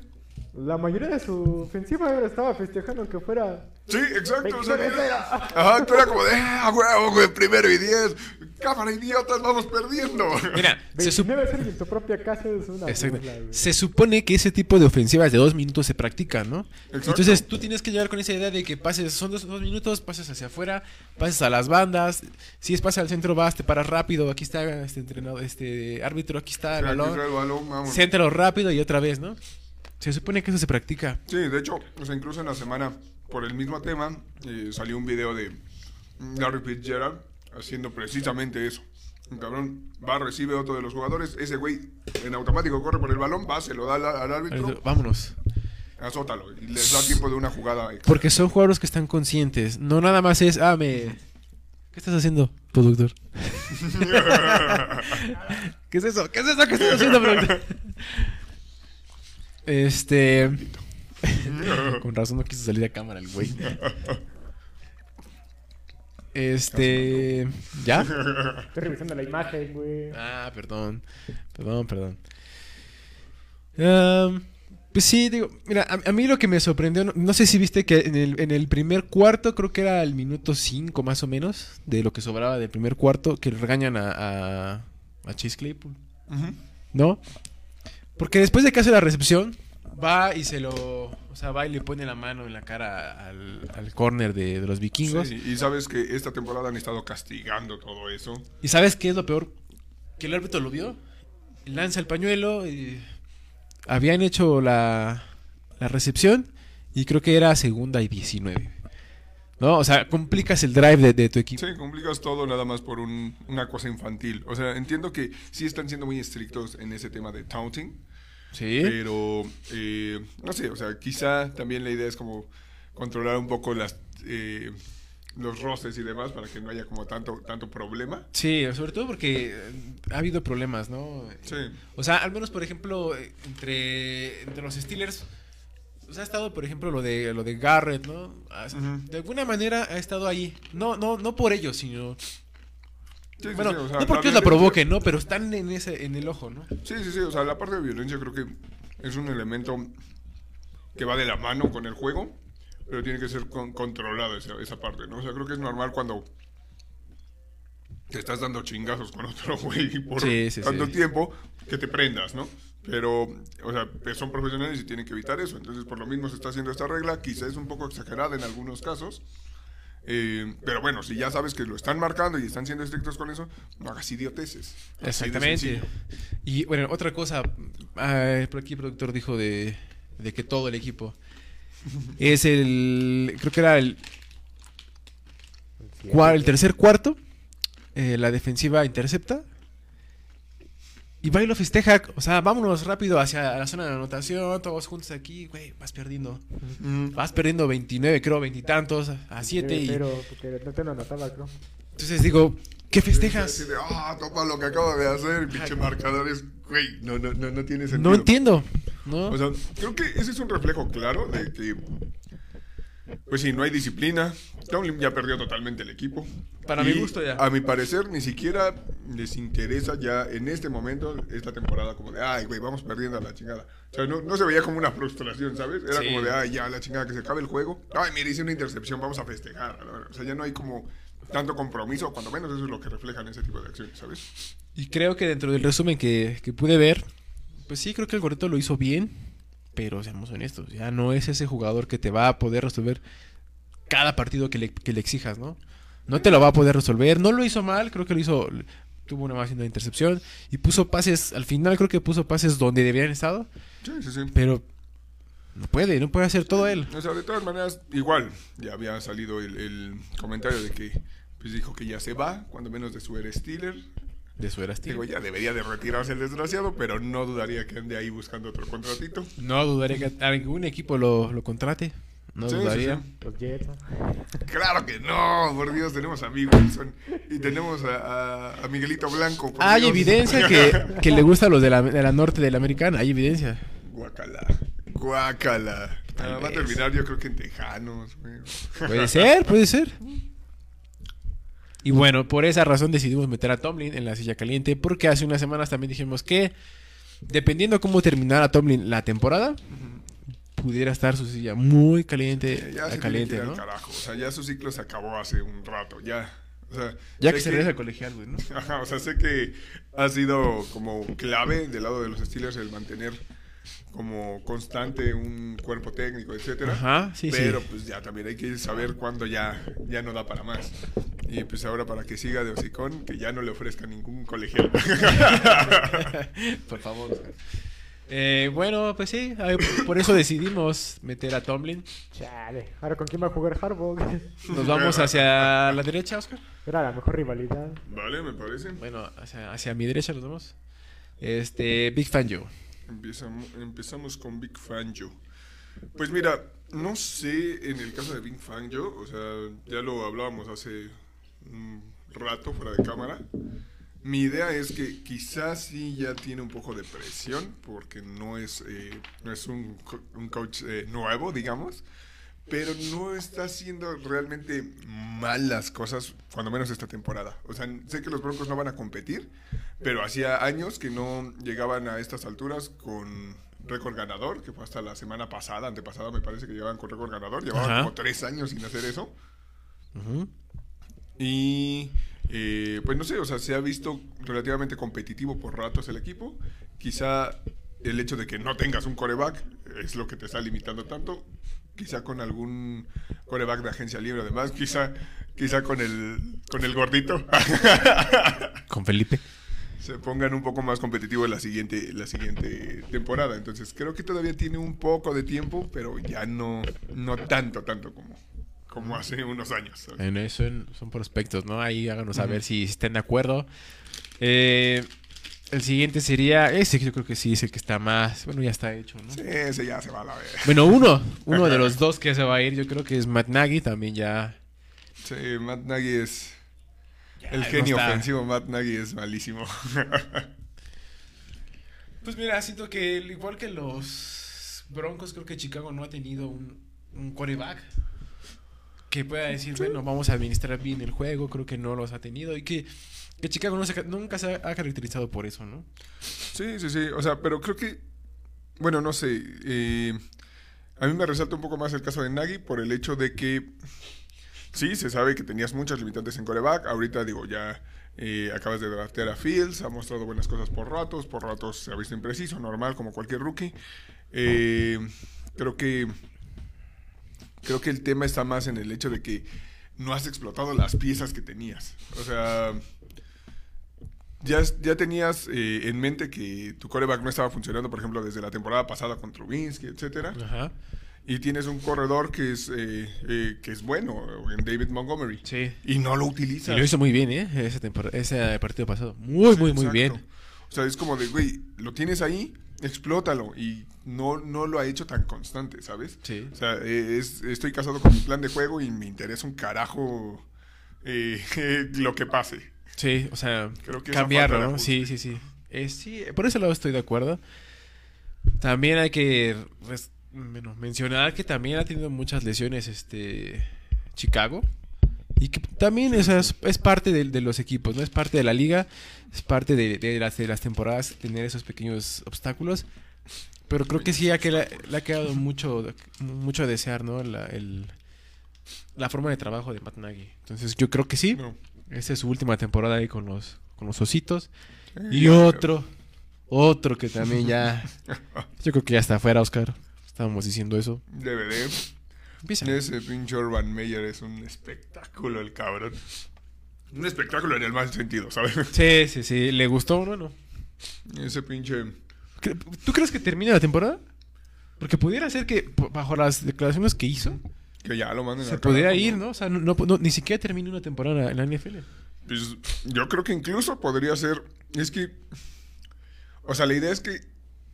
La mayoría de su ofensiva estaba festejando que fuera. Sí, exacto. O sea, 29-0. ajá, tú era como de, ah, huevo, güey, primero y diez. Cámara, idiotas, vamos perdiendo. Mira, se, sup- 29 0 en tu propia casa es una. Exacto. burla, güey. Se supone que ese tipo de ofensivas de dos minutos se practican, ¿no? Exacto. Entonces tú tienes que llegar con esa idea de que pases, son dos, dos minutos, pases hacia afuera, pases a las bandas. Si es pase al centro, vas, te paras rápido. Aquí está este entrenador, este árbitro, aquí está el balón. el balón. Céntralo rápido y otra vez, ¿no? Se supone que eso se practica. Sí, de hecho, o sea, incluso en la semana, por el mismo tema, eh, salió un video de Larry Fitzgerald haciendo precisamente eso. Un cabrón va, recibe otro de los jugadores, ese güey en automático corre por el balón, va, se lo da al, al árbitro, Vámonos. azótalo y les da tiempo de una jugada extra. Porque son jugadores que están conscientes. No nada más es, ah, me... ¿Qué estás haciendo, productor? *laughs* *laughs* ¿Qué es eso? ¿Qué es eso que estás haciendo, productor? *laughs* Este... *laughs* Con razón no quiso salir a cámara el güey. Este... ¿Ya? Estoy revisando la imagen, güey. Ah, perdón. Perdón, perdón. Pues sí, digo, mira, a, a mí lo que me sorprendió, no, no sé si viste que en el, en el primer cuarto, creo que era el minuto 5 más o menos, de lo que sobraba del primer cuarto, que regañan a, a, a Chase Claypool. ¿no? Porque después de que hace la recepción, va y se lo, o sea, va y le pone la mano en la cara al, al corner de, de los vikingos. Sí, y sabes que esta temporada han estado castigando todo eso. ¿Y sabes qué es lo peor? Que el árbitro lo vio, lanza el pañuelo y habían hecho la, la recepción y creo que era segunda y 19. ¿No? O sea, complicas el drive de, de tu equipo. Sí, complicas todo nada más por un- una cosa infantil. O sea, entiendo que sí están siendo muy estrictos en ese tema de taunting. Sí. Pero, eh, no sé, o sea, quizá también la idea es como controlar un poco las eh, los roces y demás para que no haya como tanto, tanto problema. Sí, sobre todo porque eh, ha habido problemas, ¿no? Sí. O sea, al menos, por ejemplo, entre, entre los Steelers, pues ha estado, por ejemplo, lo de lo de Garrett, ¿no? Ujú. De alguna manera ha estado ahí. No, no, no por ellos, sino. Sí, sí, bueno, sí, o sea, no porque la la provoquen, ¿no? Pero están en ese, en el ojo, ¿no? Sí, sí, sí, o sea, la parte de violencia creo que es un elemento que va de la mano con el juego, pero tiene que ser con- controlada esa, esa parte, ¿no? O sea, creo que es normal cuando te estás dando chingazos con otro *laughs* güey por tanto tiempo que te prendas, ¿no? Pero, o sea, pues son profesionales y tienen que evitar eso. Entonces, por lo mismo se está haciendo esta regla. Quizá es un poco exagerada en algunos casos. Eh, pero bueno, si ya sabes que lo están marcando y están siendo estrictos con eso, no hagas idioteces. Exactamente. Y bueno, otra cosa, ah, por aquí el productor dijo de, de que todo el equipo es el, creo que era el, el tercer cuarto, eh, la defensiva intercepta. Y va y lo festeja. O sea, vámonos rápido hacia la zona de anotación. Todos juntos aquí. Güey, vas perdiendo. Mm. Vas perdiendo 29, creo, veintitantos. A 7. Sí, Y... Pero, porque no te lo anotaba, creo. Entonces digo, ¿qué Así festejas? de, ah, toma lo que acaba de hacer, pinche marcadores. Güey, no, no, no, no tiene sentido. No entiendo. ¿no? O sea, creo que ese es un reflejo claro de que, pues sí, no hay disciplina. Tomlin ya perdió totalmente el equipo. Para mi gusto ya. A mi parecer, ni siquiera les interesa ya en este momento esta temporada como de, ay, güey, vamos perdiendo a la chingada. O sea, no, no se veía como una frustración, ¿sabes? Era Sí. como de, ay, ya, la chingada, que se acabe el juego. Ay, mira, hice una intercepción, vamos a festejar. O sea, ya no hay como tanto compromiso, cuando menos eso es lo que reflejan ese tipo de acciones, ¿sabes? Y creo que dentro del resumen que, que pude ver, pues sí, creo que el gordito lo hizo bien, pero seamos honestos, ya no es ese jugador que te va a poder resolver cada partido que le, que le exijas, ¿no? No te lo va a poder resolver, no lo hizo mal, creo que lo hizo, tuvo una más de intercepción y puso pases, al final creo que puso pases donde debían estado, Sí, sí, sí. pero no puede, no puede hacer todo él. O sea, de todas maneras, igual, ya había salido el, el comentario de que, pues dijo que ya se va, cuando menos de su era Steeler. De su era Digo, ya debería de retirarse el desgraciado, pero no dudaría que ande ahí buscando otro contratito. No dudaría que algún equipo lo, lo contrate, no Sí, dudaría. sí. Los Jets. ¿no? Claro que no, por Dios, tenemos a Big Wilson y tenemos a, a- a Miguelito Blanco. por Hay Dios. evidencia que, que le gusta a los de la, de la norte de la americana, hay evidencia. Guácala. Tal Ah, va a terminar yo creo que en Tejanos, güey. Puede ser, puede ser. *laughs* Y bueno, por esa razón decidimos meter a Tomlin en la silla caliente, porque hace unas semanas también dijimos que, dependiendo cómo terminara Tomlin la temporada, pudiera estar su silla muy caliente, Ya se tiene que caliente, al ¿no? carajo. O sea, ya su ciclo se acabó hace un rato, ya. O sea, Ya que se regresa al colegial, güey, ¿no? *laughs* Ajá, o sea, sé que ha sido como clave del lado de los Steelers el mantener como constante un cuerpo técnico, etcétera. Ajá, sí, sí. Pero pues ya también hay que saber cuándo ya, ya no da para más. Y pues ahora para que siga de hocicón, que ya no le ofrezca ningún colegial. *laughs* Por favor. Eh, bueno, pues sí, por eso decidimos meter a Tomlin. Chale. Ahora, ¿con quién va a jugar Harbaugh? Nos vamos hacia la derecha, Oscar. Era la mejor rivalidad. vale, me parece. Bueno, hacia, hacia mi derecha nos vamos. Este, Big Fan Joe. Empezamos, empezamos con Big Fan Joe. Pues mira, no sé en el caso de Big Fan Joe, o sea, ya lo hablábamos hace un rato fuera de cámara. Mi idea es que quizás sí ya tiene un poco de presión, porque no es, eh, no es un, un coach eh, nuevo, digamos, pero no está haciendo realmente mal las cosas, cuando menos esta temporada. O sea, sé que los Broncos no van a competir, pero hacía años que no llegaban a estas alturas con récord ganador, que fue hasta la semana pasada, antepasada me parece que llegaban con récord ganador, llevaban Ajá. como tres años sin hacer eso. Y eh, pues no sé, o sea, se ha visto relativamente competitivo por ratos el equipo. Quizá el hecho de que no tengas un coreback es lo que te está limitando tanto. Quizá con algún coreback de agencia libre, además, quizá, quizá con el con el gordito *laughs* Con Felipe. se pongan un poco más competitivo en la siguiente la siguiente temporada. Entonces creo que todavía tiene un poco de tiempo, pero ya no no tanto tanto como como hace unos años. ¿sabes? En eso son prospectos, ¿no? Ahí háganos saber si estén de acuerdo. Eh, el siguiente sería. Ese que yo creo que sí es el que está más. Bueno, ya está hecho, ¿no? Sí, ese ya se va a la vez. Bueno, uno. Uno de *laughs* los dos que se va a ir, yo creo que es Matt Nagy. También ya. Sí, Matt Nagy es. el genio ofensivo Matt Nagy es malísimo. *laughs* Pues mira, siento que al igual que los Broncos, creo que Chicago no ha tenido un, un quarterback que pueda decir, bueno, vamos a administrar bien el juego. Creo que no los ha tenido y que, que Chicago no se ca- nunca se ha, ha caracterizado por eso, ¿no? sí, sí, sí. O sea, pero creo que. Bueno, no sé. eh, a mí me resalta un poco más el caso de Nagy por el hecho de que. Sí, se sabe que tenías muchas limitantes en coreback. Ahorita, digo, ya eh, acabas de draftear a Fields. Ha mostrado buenas cosas por ratos. Por ratos se ha visto impreciso, normal, como cualquier rookie. Eh, creo que. Creo que el tema está más en el hecho de que no has explotado las piezas que tenías. O sea, ya, ya tenías eh, en mente que tu coreback no estaba funcionando, por ejemplo, desde la temporada pasada con Trubinsky, etcétera. Ajá. y tienes un corredor que es, eh, eh, que es bueno, en David Montgomery. Sí. Y no lo Y utilizas. lo hizo muy bien, ¿eh? Ese, ese partido pasado. Muy, muy, muy Exacto. bien. O sea, es como de, güey, lo tienes ahí, explótalo. Y no, no lo ha hecho tan constante, ¿sabes? Sí. O sea, eh, es- estoy casado con mi plan de juego y me interesa un carajo eh, *laughs* lo que pase. Sí, o sea, Creo que esa cambiarlo, ¿no? Sí, sí, sí. Eh, sí, por ese lado estoy de acuerdo. También hay que bueno, mencionar que también ha tenido muchas lesiones este Chicago. Y que también es, es parte de, de los equipos, ¿no? Es parte de la liga, es parte de, de las, de las temporadas tener esos pequeños obstáculos. Pero creo que sí ha que le, le ha quedado mucho, mucho a desear, ¿no? La, el- la forma de trabajo de Matt Nagy. Entonces yo creo que sí. No. Esta es su última temporada ahí con los, con los ositos. Y ya otro, otro que también ya. *laughs* Yo creo que ya está afuera, Oscar. Estábamos diciendo eso. DVD. Empieza. Ese pinche Urban Meyer es un espectáculo, el cabrón. Un espectáculo en el mal sentido, ¿sabes? Sí, sí, sí. ¿Le gustó o no? no? Ese pinche. ¿Cre- ¿Tú crees que termine la temporada? Porque pudiera ser que, bajo las declaraciones que hizo, Que ya lo manden se pudiera carajo, ir, ¿no? O sea, no, ni siquiera termine una temporada en la NFL. Pues yo creo que incluso podría ser. Es que. O sea, la idea es que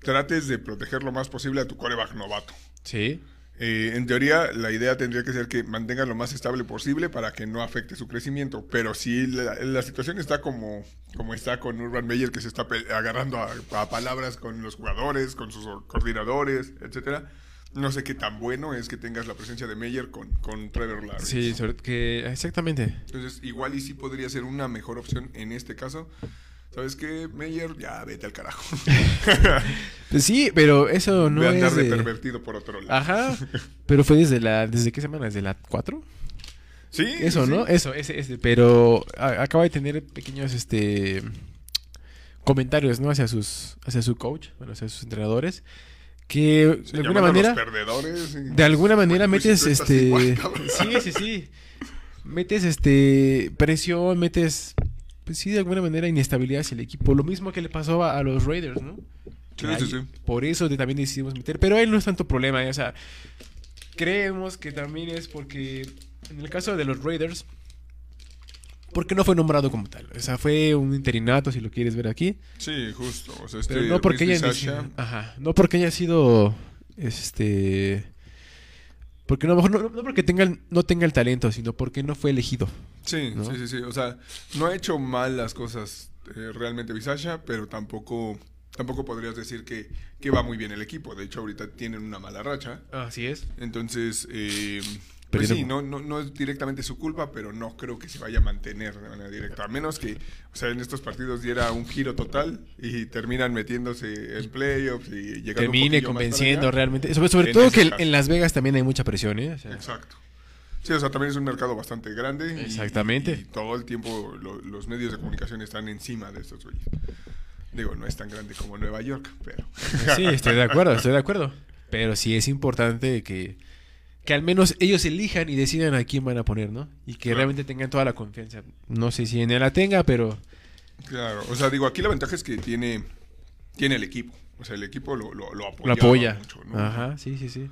trates de proteger lo más posible a tu coreback novato. Sí. Eh, en teoría, la idea tendría que ser que mantengan lo más estable posible para que no afecte su crecimiento. Pero si la, la situación está como, como está con Urban Meyer, que se está agarrando a, a palabras con los jugadores, con sus coordinadores, etcétera, no sé qué tan bueno es que tengas la presencia de Meyer con, con Trevor Lawrence. Sí, sobre que. Exactamente. Entonces, igual y sí podría ser una mejor opción en este caso. ¿Sabes qué, Meyer? Ya vete al carajo. Pues *laughs* *laughs* sí, pero eso no Ve a andar es. de de- pervertido por otro lado. Ajá. *laughs* Pero fue desde la. ¿Desde qué semana? ¿Desde la 4? Sí, Eso, sí, ¿no? Eso, ese, ese. Pero a- acaba de tener pequeños este comentarios, ¿no? Hacia sus, hacia su coach, bueno, hacia sus entrenadores. Que de alguna manera. los perdedores. y- De alguna manera Pues, metes estás este. igual, sí, sí, sí. Metes este presión, metes. Pues sí, de alguna manera inestabilidad hacia el equipo. Lo mismo que le pasó a, a los Raiders, ¿no? Sí, sí, sí. Por eso de- también decidimos meter. Pero él no es tanto problema, ¿eh? o sea. Creemos que también es porque. En el caso de los Raiders. Porque no fue nombrado como tal. O sea, fue un interinato, si lo quieres ver aquí. Sí, justo. O sea, este Pero no porque haya Sasha, Ajá. No porque haya sido. Este. Porque no, a lo mejor no, no porque tenga, el- no tenga el talento, sino porque no fue elegido. Sí, ¿no? sí, sí, sí. O sea, no ha hecho mal las cosas eh, realmente Visasha, pero tampoco tampoco podrías decir que, que va muy bien el equipo. De hecho, ahorita tienen una mala racha. Así es. Entonces, eh, pues sí, no, no, no es directamente su culpa, pero no creo que se vaya a mantener de manera directa. A menos que, o sea, en estos partidos diera un giro total y terminan metiéndose en playoffs y llegando Termine convenciendo allá. realmente. Sobre, todo que caso. en Las Vegas también hay mucha presión, ¿eh? O sea, Exacto. Sí, o sea, también es un mercado bastante grande. y- Exactamente. Y, todo el tiempo lo- los medios de comunicación están encima de estos güeyes. Digo, no es tan grande como Nueva York, pero... Sí, estoy de acuerdo, estoy de acuerdo. Pero sí es importante que, que al menos ellos elijan y decidan a quién van a poner, ¿no? Y que Claro. realmente tengan toda la confianza. No sé si en él la tenga, pero Claro, o sea, digo, aquí la ventaja es que tiene, tiene el equipo. O sea, el equipo lo, lo, lo lo apoyaba apoya. mucho, ¿no? Ajá, sí, sí, sí.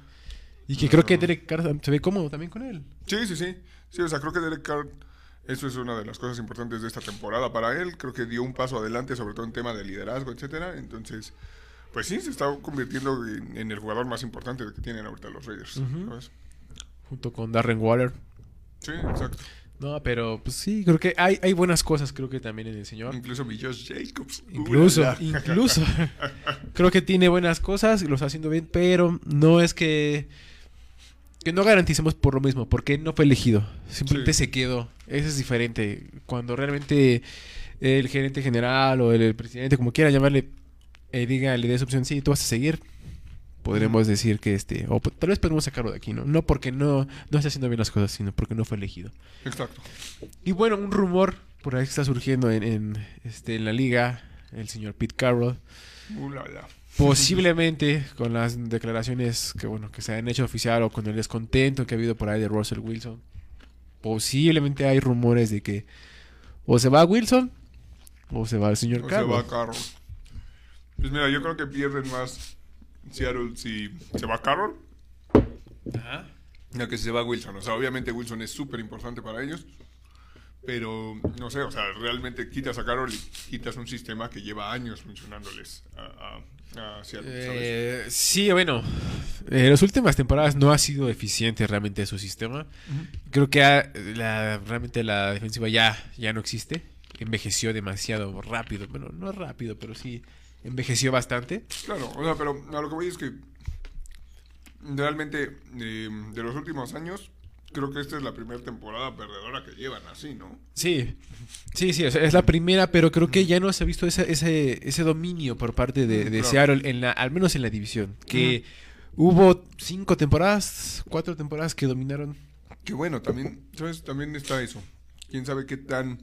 Y que creo que Derek Carr se ve cómodo también con él. Sí, sí, sí. Sí, o sea, creo que Derek Carr, eso es una de las cosas importantes de esta temporada para él. Creo que dio un paso adelante, sobre todo en tema de liderazgo, etcétera. Entonces, pues sí, se está convirtiendo en, en el jugador más importante que tienen ahorita los Raiders. ¿sabes? Junto con Darren Waller. Sí, exacto. No, pero pues sí, creo que hay, hay buenas cosas, creo que también en el señor. Incluso mi Josh Jacobs. Incluso, incluso. *laughs* Creo que tiene buenas cosas, lo está haciendo bien, pero no es que que no garanticemos por lo mismo, porque no fue elegido. Simplemente Sí. se quedó. Eso es diferente. Cuando realmente el gerente general o el, presidente, como quiera llamarle, eh, diga, le dé esa opción, sí, tú vas a seguir. Podremos decir que este, o tal vez podemos sacarlo de aquí, ¿no? No porque no, no está haciendo bien las cosas, sino porque no fue elegido. Exacto. Y bueno, un rumor por ahí que está surgiendo en, en, este, en la liga, el señor Pete Carroll, posiblemente con las declaraciones que bueno que se han hecho oficial o con el descontento que ha habido por ahí de Russell Wilson, posiblemente hay rumores de que o se va Wilson o se va el señor O se Carroll. va Carroll. Pues mira, yo creo que pierden más Seattle si se va Carroll Ajá. Ya que se va Wilson. O sea, obviamente Wilson es súper importante para ellos. Pero, no sé, o sea, realmente quitas a Carroll y quitas un sistema que lleva años funcionándoles a, a, a Seattle, ¿sabes? Eh, sí, bueno, en las últimas temporadas no ha sido eficiente realmente su sistema. Creo que ha- la, realmente la defensiva ya, ya no existe. Envejeció demasiado rápido. Bueno, no rápido, pero sí envejeció bastante. Claro, o sea, pero a lo que voy es que realmente eh, de los últimos años, creo que esta es la primera temporada perdedora que llevan así, ¿no? Sí, sí, sí, o sea, es la primera, pero creo que ya no se ha visto ese, ese, ese dominio por parte de, de Claro. Seattle, en la, al menos en la división. Que hubo cinco temporadas, cuatro temporadas que dominaron. Que bueno, también, ¿sabes? También está eso. Quién sabe qué tan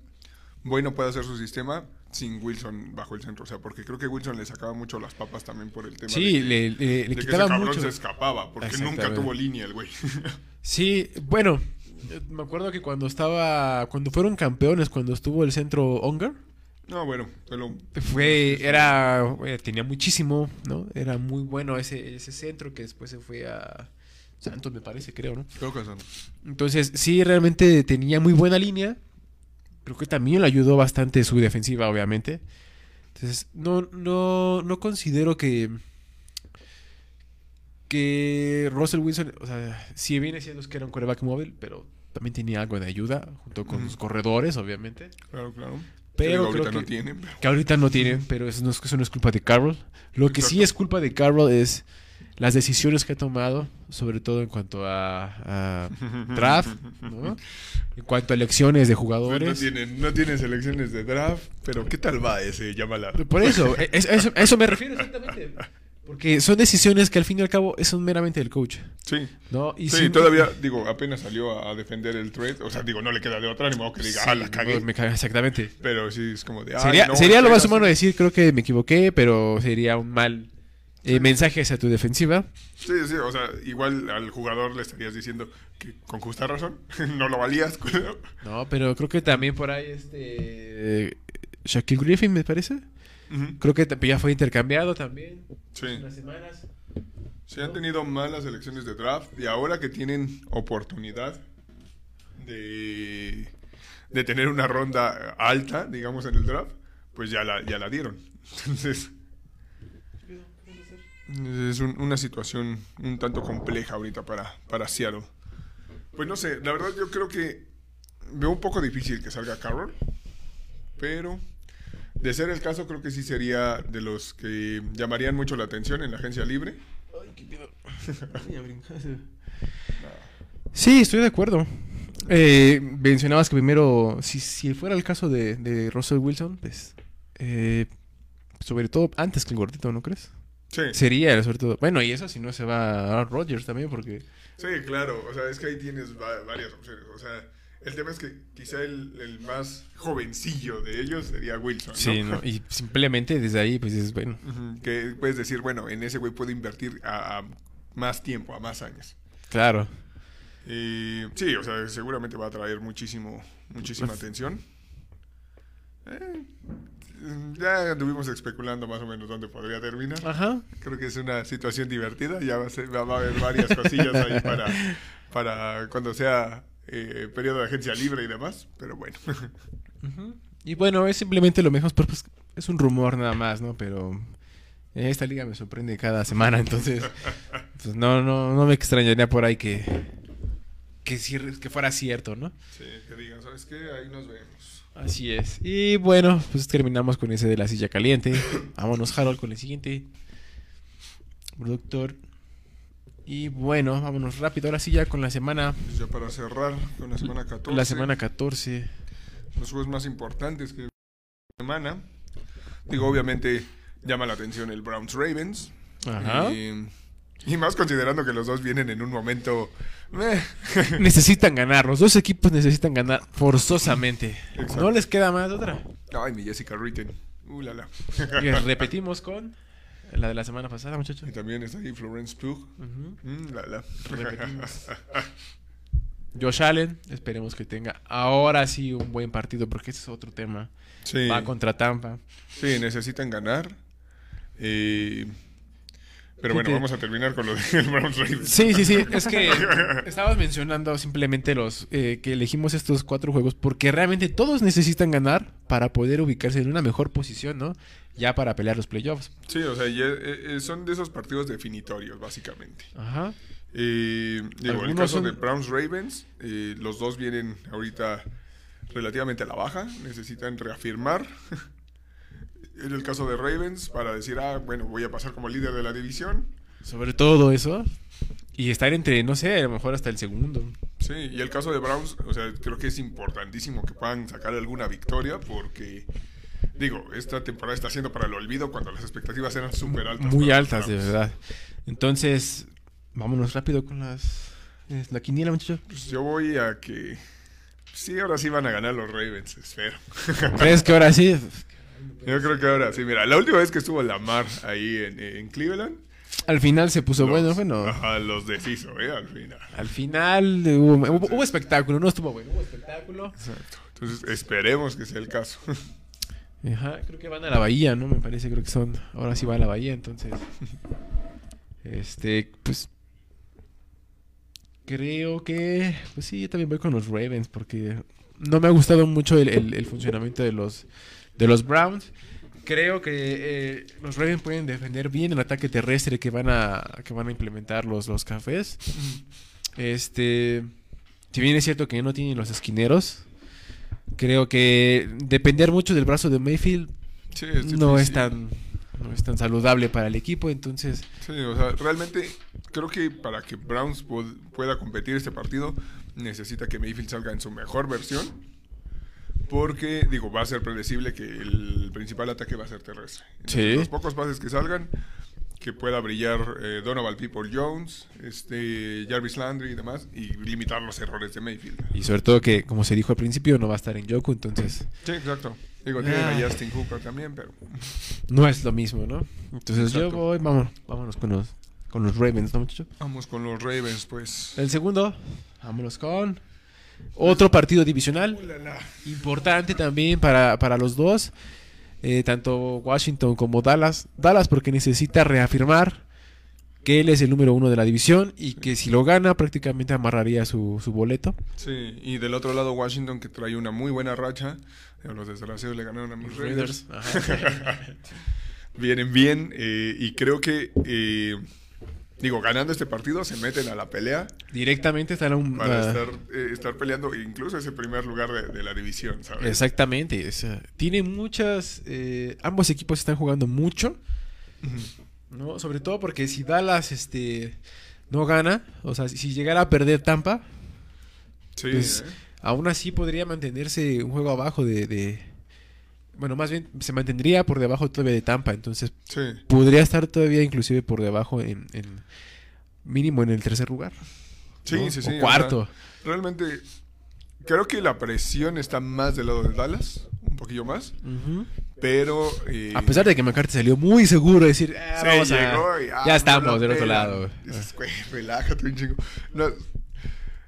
bueno puede ser su sistema sin Wilson bajo el centro. O sea, porque creo que Wilson le sacaba mucho las papas también por el tema Sí, de, que- le, le- le de que ese quitaba cabrón mucho. se escapaba, porque nunca tuvo línea el güey. *laughs* Sí, bueno, eh, me acuerdo que cuando estaba, cuando fueron campeones, cuando estuvo el centro Ongar, no, bueno, pero fue, era, eh, tenía muchísimo, ¿no? Era muy bueno ese, ese centro que después se fue a Santos, me parece, creo, ¿no? creo que son. Entonces, sí, realmente tenía muy buena línea. Creo que también le ayudó bastante su defensiva, obviamente. Entonces, no, no, no considero que. Que Russell Wilson, o sea, si bien es cierto que era un coreback móvil, pero también tenía algo de ayuda, junto con Ujú. sus corredores, obviamente. Claro, claro. Pero creo ahorita no que- tienen. pero- Que ahorita no tienen, pero eso no es, eso no es culpa de Carroll. Lo que sí es culpa de Carroll es las decisiones que ha tomado, sobre todo en cuanto a, a *laughs* draft, ¿no? En cuanto a elecciones de no jugadores. tienen, no tienen selecciones de draft, pero ¿qué tal va ese Yamala? Por eso, *laughs* es- eso, a eso me refiero exactamente. Porque son decisiones que al fin y al cabo son meramente del coach, Sí. ¿no? Y sí, si- todavía, digo, apenas salió a, defender el trade. O sea, digo, no le queda de otra, ni modo que diga, Sí, ah, la cagué. no, me cagué, exactamente. Pero sí, es como de, sería no, sería lo más humano decir, creo que me equivoqué, pero sería un mal eh, mensaje hacia tu defensiva. Sí, sí, o sea, igual al jugador le estarías diciendo que con justa razón *laughs* no lo valías. No, pero creo que también por ahí este Shaquille Griffin me parece. Creo que ya fue intercambiado también. Sí. Unas semanas. Se han tenido malas elecciones de draft y ahora que tienen oportunidad de, de tener una ronda alta, digamos, en el draft, pues ya la, ya la dieron. *laughs* Entonces, es un- una situación un tanto compleja ahorita para, para Seattle. Pues no sé, la verdad yo creo que veo un poco difícil que salga Carroll, pero de ser el caso creo que sí sería de los que llamarían mucho la atención en la agencia libre. Sí, estoy de acuerdo. Eh, mencionabas que primero, si, si fuera el caso de, de Russell Wilson, pues, eh, sobre todo antes que el gordito, ¿no crees? Sí, Sería, sobre todo. Bueno, y eso si no se va a Rodgers también, porque. sí, claro. O sea, es que ahí tienes va- varias opciones. O sea, el tema es que quizá el, el más jovencillo de ellos sería Wilson. ¿no? Sí, ¿no? Y simplemente desde ahí, pues es bueno. Que puedes decir, bueno, en ese güey puedo invertir a, a más tiempo, a más años. Claro. Y sí, o sea, seguramente va a traer muchísimo, muchísima atención. Eh, ya anduvimos especulando más o menos dónde podría terminar. Ajá. Creo que es una situación divertida. Ya va a, ser- va- a haber varias cosillas ahí para, *laughs* para cuando sea eh, periodo de agencia libre y demás. Pero bueno. Y bueno, es simplemente lo mejor, pero pues, es un rumor nada más, ¿no? Pero eh, esta liga me sorprende cada semana, entonces *laughs* pues no, no, no me extrañaría por ahí que, que, que fuera cierto, ¿no? Sí, que digan, ¿sabes qué? Ahí nos vemos. Así es. Y bueno, pues terminamos con ese de la silla caliente. *coughs* Vámonos, Harold, con el siguiente. Productor. Y bueno, vámonos rápido. Ahora sí ya con la semana. Pues ya para cerrar con la semana 14. La semana 14. Los juegos más importantes que semana. Digo, obviamente llama la atención el Browns Ravens. Ajá. Y, y más considerando que los dos vienen en un momento. meh. *laughs* necesitan ganar. Los dos equipos necesitan ganar forzosamente. Exacto. No les queda más otra. Ay, mi Jessica Ritten. Uh, la, la. Y *laughs* repetimos con la de la semana pasada, muchachos. Y también está ahí Florence Pugh. Ujú. Mm, la, la. Repetimos. *laughs* Josh Allen, esperemos que tenga ahora sí un buen partido, porque ese es otro tema. Sí, Va contra Tampa. sí, necesitan ganar. Eh, Pero bueno, vamos a terminar con lo de *laughs* Browns Ravens. Sí, sí, sí. Es que *laughs* estabas mencionando simplemente los eh, que elegimos estos cuatro juegos porque realmente todos necesitan ganar para poder ubicarse en una mejor posición, ¿no? Ya para pelear los playoffs. Sí, o sea, ya, eh, eh, son de esos partidos definitorios, básicamente. Ajá. Eh, digo, el Algunos caso son- de Browns Ravens, eh, los dos vienen ahorita relativamente a la baja, necesitan reafirmar. *laughs* en el caso de Ravens, para decir, ah, bueno, voy a pasar como líder de la división. Sobre todo eso. Y estar entre, no sé, a lo mejor hasta el segundo. Sí, y el caso de Browns, o sea, creo que es importantísimo que puedan sacar alguna victoria porque, digo, esta temporada está siendo para el olvido cuando las expectativas eran súper altas. Muy altas, de verdad. Entonces, vámonos rápido con las... La quiniela, muchachos. Pues yo voy a que... Sí, ahora sí van a ganar los Ravens, espero. ¿Crees que ahora sí? Yo creo que ahora sí. Mira, la última vez que estuvo Lamar ahí en, en Cleveland, Al final se puso los- bueno, bueno. Ajá, los deshizo, ¿eh? Al final. Al final hubo, hubo- hubo espectáculo, no estuvo bueno, hubo espectáculo. Exacto. Entonces, esperemos que sea el caso. *laughs* Ajá, creo que van a la bahía, ¿no? Me parece, creo que son. Ahora sí va a la bahía, entonces. Este, pues. Creo que. Pues sí, yo también voy con los Ravens, porque no me ha gustado mucho el, el- el funcionamiento de los, de los Browns. Creo que eh, los Ravens pueden defender bien el ataque terrestre que van a, que van a implementar los, los cafés. Este. Si bien es cierto que no tienen los esquineros, creo que depender mucho del brazo de Mayfield Sí, es no es tan no es tan saludable para el equipo, entonces Sí, o sea, realmente creo que para que Browns pu- pueda competir este partido, necesita que Mayfield salga en su mejor versión. Porque, digo, va a ser predecible que el principal ataque va a ser terrestre. Entonces, Sí. Los pocos pases que salgan, que pueda brillar eh, Donovan People Jones, este, Jarvis Landry y demás, y limitar los errores de Mayfield. y sobre todo que como se dijo al principio no va a estar en Yoku, entonces Sí, exacto. Digo, tienen a Ah. Justin Hooker también, pero no es lo mismo, ¿no? Entonces yo voy, vámonos, vámonos con los con los Ravens, ¿no, muchachos? vamos con los Ravens, pues. El segundo, vámonos con otro partido divisional importante también para, para los dos, eh, tanto Washington como Dallas. Dallas porque necesita reafirmar que él es el número uno de la división y que si lo gana prácticamente amarraría su, su boleto. Sí, y del otro lado Washington que trae una muy buena racha. Eh, Los desgraciados le ganaron a mis Raiders. *laughs* Vienen bien eh, y creo que, eh, digo, ganando este partido se meten a la pelea Directamente están a un... para ah, estar, eh, estar peleando incluso ese primer lugar de, de la división, ¿sabes? Exactamente. o sea, tiene muchas... eh, ambos equipos están jugando mucho. ¿no? Sobre todo porque si Dallas este, no gana, o sea, si- si llegara a perder Tampa, Sí, Pues, ¿eh? aún así podría mantenerse un juego abajo de, de- Bueno, más bien se mantendría por debajo todavía de Tampa, entonces sí. podría estar todavía inclusive por debajo en, en- mínimo en el tercer lugar. Sí, ¿no? sí, sí. o cuarto. sea, realmente creo que la presión está más del lado de Dallas, un poquillo más, pero... eh, A pesar de que McCarthy salió muy seguro de decir, "Ah, vamos a- llegó y, ah, ya estamos del otro lado. Dices, güey, relájate un chingo. No,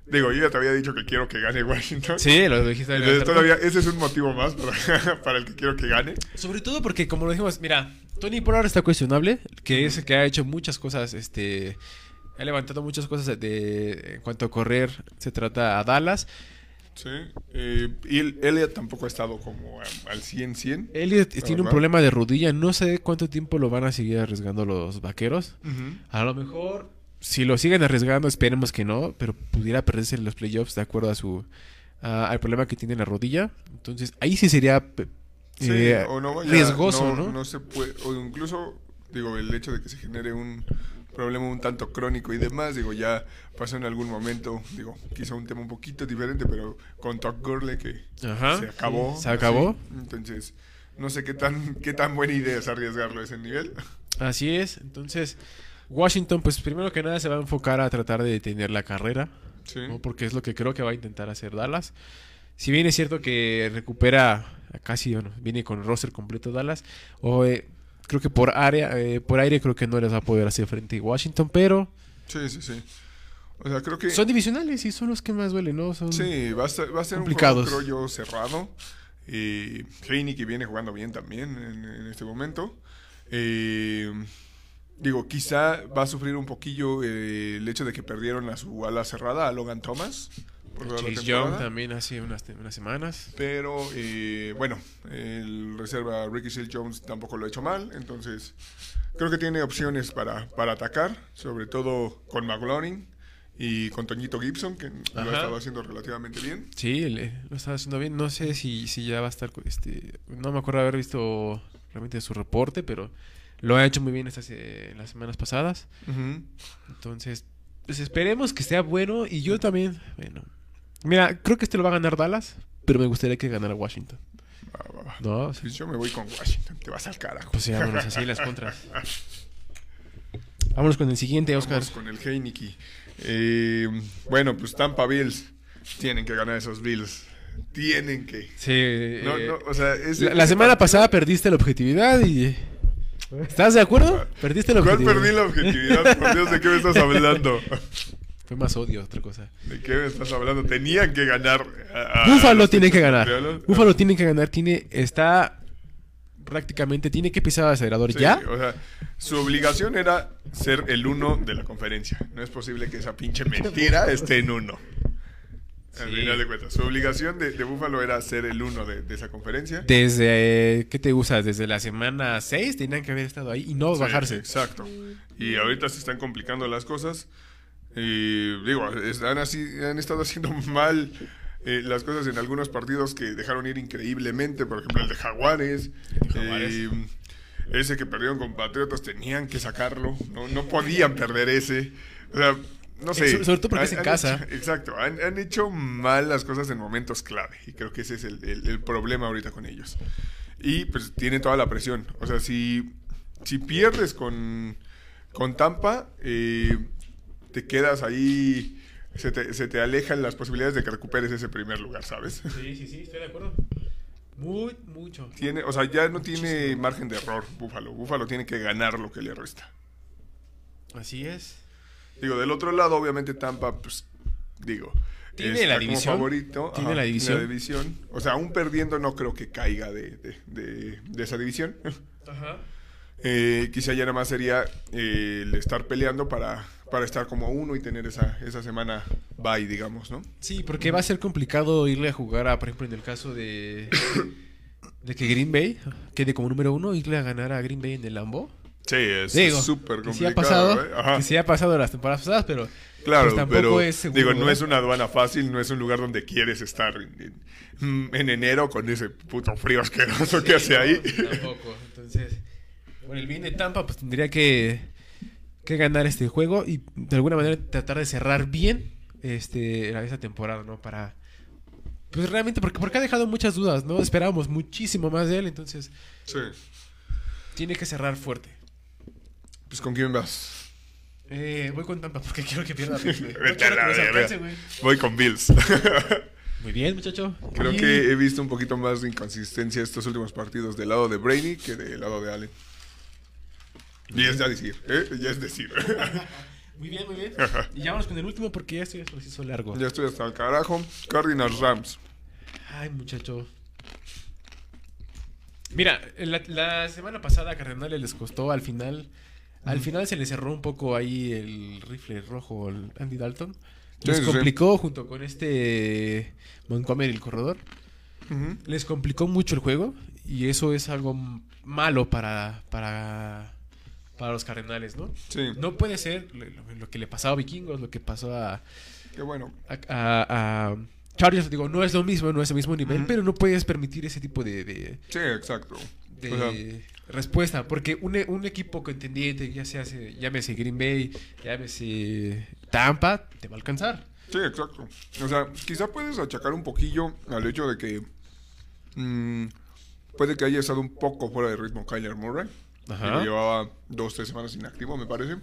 digo, yo ya te había dicho que quiero que gane Washington. Sí, lo dijiste. Entonces, todavía ese es un motivo más para, *laughs* para el que quiero que gane. Sobre todo porque, como lo dijimos, mira, Tony por ahora está cuestionable, que es el que ha hecho muchas cosas, este, ha levantado muchas cosas de, en cuanto a correr, se trata a Dallas. Sí. Eh, y el- Elliot tampoco ha estado como al 100-100. Elliot tiene un problema de rodilla, no sé cuánto tiempo lo van a seguir arriesgando los vaqueros. A lo mejor, si lo siguen arriesgando, esperemos que no, pero pudiera perderse en los playoffs de acuerdo a su al problema que tiene en la rodilla. Entonces, ahí sí sería Sí, eh, o no vaya- riesgoso, no, ¿no? no se puede, o incluso, digo, el hecho de que se genere un problema un tanto crónico y demás, digo, ya pasó en algún momento, digo, quizá un tema un poquito diferente, pero con Todd Gurley que Ajá, se acabó. se acabó. así. Entonces, no sé qué tan, qué tan buena idea es arriesgarlo a ese nivel. Así es. Entonces, Washington, pues primero que nada se va a enfocar a tratar de detener la carrera, Sí. ¿no? porque es lo que creo que va a intentar hacer Dallas. Si bien es cierto que recupera casi, bueno, viene con roster completo Dallas, o eh, creo que por área, eh, por aire creo que no les va a poder hacer frente a Washington, pero Sí, sí, sí. O sea, creo que... son divisionales y son los que más duelen, ¿no? Son... Sí, va a ser, va a ser un juego, creo yo, cerrado. Eh, Heineken viene jugando bien también en, en este momento. Eh, digo, quizá va a sufrir un poquillo eh, el hecho de que perdieron a su ala cerrada, a Logan Thomas. por toda la Chase temporada. Young también hace unas, unas semanas. Pero eh, bueno, el reserva Ricky Seal Jones tampoco lo ha hecho mal, entonces creo que tiene opciones para, para atacar, sobre todo con McLaurin y con Toñito Gibson, que lo ha estado haciendo relativamente bien. Sí, le- lo está haciendo bien. No sé si, si ya va a estar. Este, no me acuerdo haber visto realmente su reporte, pero lo ha hecho muy bien estas eh, las semanas pasadas. Entonces, pues esperemos que sea bueno. Y yo también, bueno. Mira, creo que este lo va a ganar Dallas, pero me gustaría que ganara Washington. Va, va, va. No, sí. Pues yo me voy con Washington, te vas al carajo. pues ya, vámonos así las contras. Vámonos con el siguiente, Oscar. Vamos con el Heineken. Eh, bueno, pues Tampa Bills. Tienen que ganar esos Bills. Tienen que. Sí, No, eh, no, o sea, ese- la, la semana pasada perdiste la objetividad y... ¿Estás de acuerdo? Perdiste la ¿Cuál objetividad. perdí la objetividad? Por Dios, ¿de qué me estás hablando? *laughs* Fue más odio, otra cosa. ¿De qué me estás hablando? Tenían que ganar. a- a Búfalo tiene que ganar. Búfalo tiene que ganar. Tiene, está prácticamente, tiene que pisar el acelerador Sí, ya. O sea, su obligación era ser el uno de la conferencia. No es posible que esa pinche mentira esté en uno. Al Sí. final de cuentas, su obligación de, de Búfalo era ser el uno de, de esa conferencia. Desde, ¿qué te gusta? Desde la semana 6 tenían que haber estado ahí y no Sí, bajarse. Exacto. Y ahorita se están complicando las cosas. Y digo, han, así, han estado haciendo *laughs* mal eh, las cosas en algunos partidos que dejaron ir increíblemente. Por ejemplo, el de Jaguares. El de Jaguares. Eh, ese que perdieron con Patriotas tenían que sacarlo. No, no podían perder ese. O sea, no sé. Eh, So- sobre todo porque Han- es en han casa. hecho- *laughs* exacto. Han, han hecho mal las cosas en momentos clave. Y creo que ese es el, el- el problema ahorita con ellos. Y pues tiene toda la presión. O sea, si, si pierdes con, con Tampa, eh, te quedas ahí. Se te, se te alejan las posibilidades de que recuperes ese primer lugar, ¿sabes? Sí, sí, sí, estoy de acuerdo. Muy, mucho. Tiene, o sea, ya no tiene margen de error Búfalo. Búfalo tiene que ganar lo que le resta. Así es. Digo, del otro lado, obviamente Tampa, pues, digo. Tiene la como división. favorito. Tiene la división. división. O sea, aún perdiendo no creo que caiga de, de- de- de esa división. Ajá. *laughs* Eh, quizá ya nada más sería eh, el estar peleando para, para estar como uno y tener esa, esa semana bye, digamos, ¿no? Sí, porque va a ser complicado irle a jugar a, por ejemplo, en el caso de, de que Green Bay quede como número uno, irle a ganar a Green Bay en el Lambo. Sí, es súper que sí complicado. ha pasado, ¿eh? Que sí ha pasado las temporadas pasadas, pero Claro, pues tampoco pero es seguro, digo, no es una aduana fácil, no es un lugar donde quieres estar en, en- en enero con ese puto frío asqueroso que hace ahí. Tampoco. Entonces, por el bien de Tampa, pues tendría que, que ganar este juego y de alguna manera tratar de cerrar bien este esa temporada, ¿no? Para. Pues realmente, porque, porque ha dejado muchas dudas, ¿no? Esperábamos muchísimo más de él, entonces Sí. tiene que cerrar fuerte. Pues con quién vas? Eh, voy con Tampa porque quiero que pierda. *laughs* Bills, güey. No Vete a quiero la que nos verga. alcance, güey. Voy con Bills. *laughs* Muy bien, muchacho. Creo que he visto un poquito más de inconsistencia estos últimos partidos del lado de Brady que del lado de Allen. Y es ya decir, ¿eh? Ya es decir. *laughs* Muy bien, muy bien. Y ya vamos con el último porque ya estoy es proceso largo. ya estoy hasta el carajo. Cardinals Rams. Ay, muchacho. Mira, la, la semana pasada a Cardenales les costó al final. Al final se le cerró un poco ahí el rifle rojo al Andy Dalton. Les sí, sí. complicó junto con este Montgomery, el corredor. Les complicó mucho el juego. Y eso es algo malo para, para, para los Cardenales, ¿no? Sí, No puede ser lo, que le pasó a Vikingos, lo que pasó a, qué bueno. a, a- a Chargers. Digo, no es lo mismo, no es el mismo nivel, pero no puedes permitir ese tipo de, de, Sí, exacto. De O sea, respuesta. Porque un, e- un equipo contendiente, ya sea, se- llámese Green Bay, llámese Tampa, te va a alcanzar. Sí, exacto. O sea, quizá puedes achacar un poquillo al hecho de que mm, puede que haya estado un poco fuera de ritmo Kyler Murray. Ajá. Que llevaba dos, tres semanas inactivo, me parece.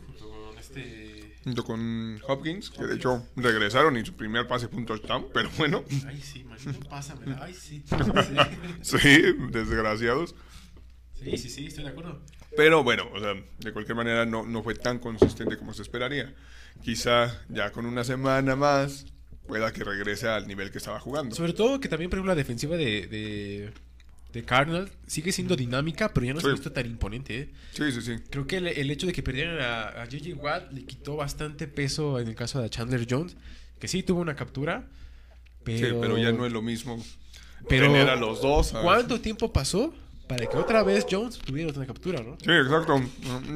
Este... Junto con Hopkins, que de hecho regresaron y su primer pase fue un touchdown, pero bueno, Ay, sí, man, no pásamela. Ay, sí. *laughs* sí, desgraciados. Sí, sí, sí, estoy de acuerdo. Pero bueno, o sea, de cualquier manera no, no fue tan consistente como se esperaría. Quizá ya con una semana más pueda que regrese al nivel que estaba jugando. Sobre todo que también, por ejemplo, la defensiva de, de, de Cardinals sigue siendo dinámica, pero ya no se ha Sí. visto tan imponente. ¿eh? Sí, sí, sí. Creo que el, el hecho de que perdieran a, a J.J. Watt le quitó bastante peso en el caso de Chandler Jones, que sí tuvo una captura, pero, Sí, pero ya no es lo mismo Pero- tener a los dos. ¿sabes? ¿Cuánto tiempo pasó para que otra vez Jones tuviera otra captura, no? Sí, exacto.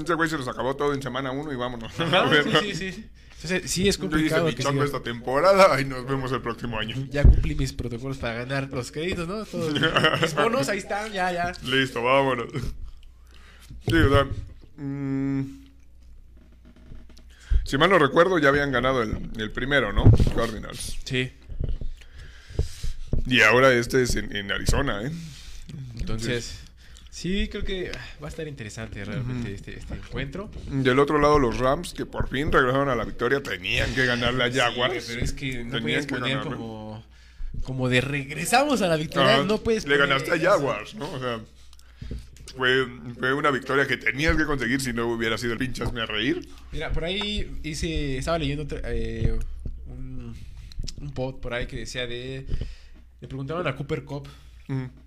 Ese güey se los acabó todo en semana uno y vámonos. Ajá, *laughs* sí, *laughs* sí, sí. Entonces, sí es Yo hice complicado mi que siga- esta temporada y nos vemos el próximo año. Ya cumplí mis protocolos para ganar los créditos, ¿no? Todos mis *laughs* bonos, ahí están, ya, ya. Listo, vámonos. Sí, o sea. mm, si mal no recuerdo, ya habían ganado el, el primero, ¿no? Cardinals. Sí. Y ahora este es en, en Arizona, ¿eh? Entonces, sí, creo que ah, va a estar interesante realmente este, este encuentro. Del otro lado, los Rams, que por fin regresaron a la victoria, tenían que ganarle a Jaguars. Sí, pero es que no Tenían que poner como, como de regresamos a la victoria. No puedes Le ganaste a. Jaguars, ¿no? O sea, fue, fue una victoria que tenías que conseguir si no hubiera sido el pinchas me a reír. Mira, por ahí hice, estaba leyendo eh, un, un pod por ahí que decía de... Le preguntaban a Cooper Cup.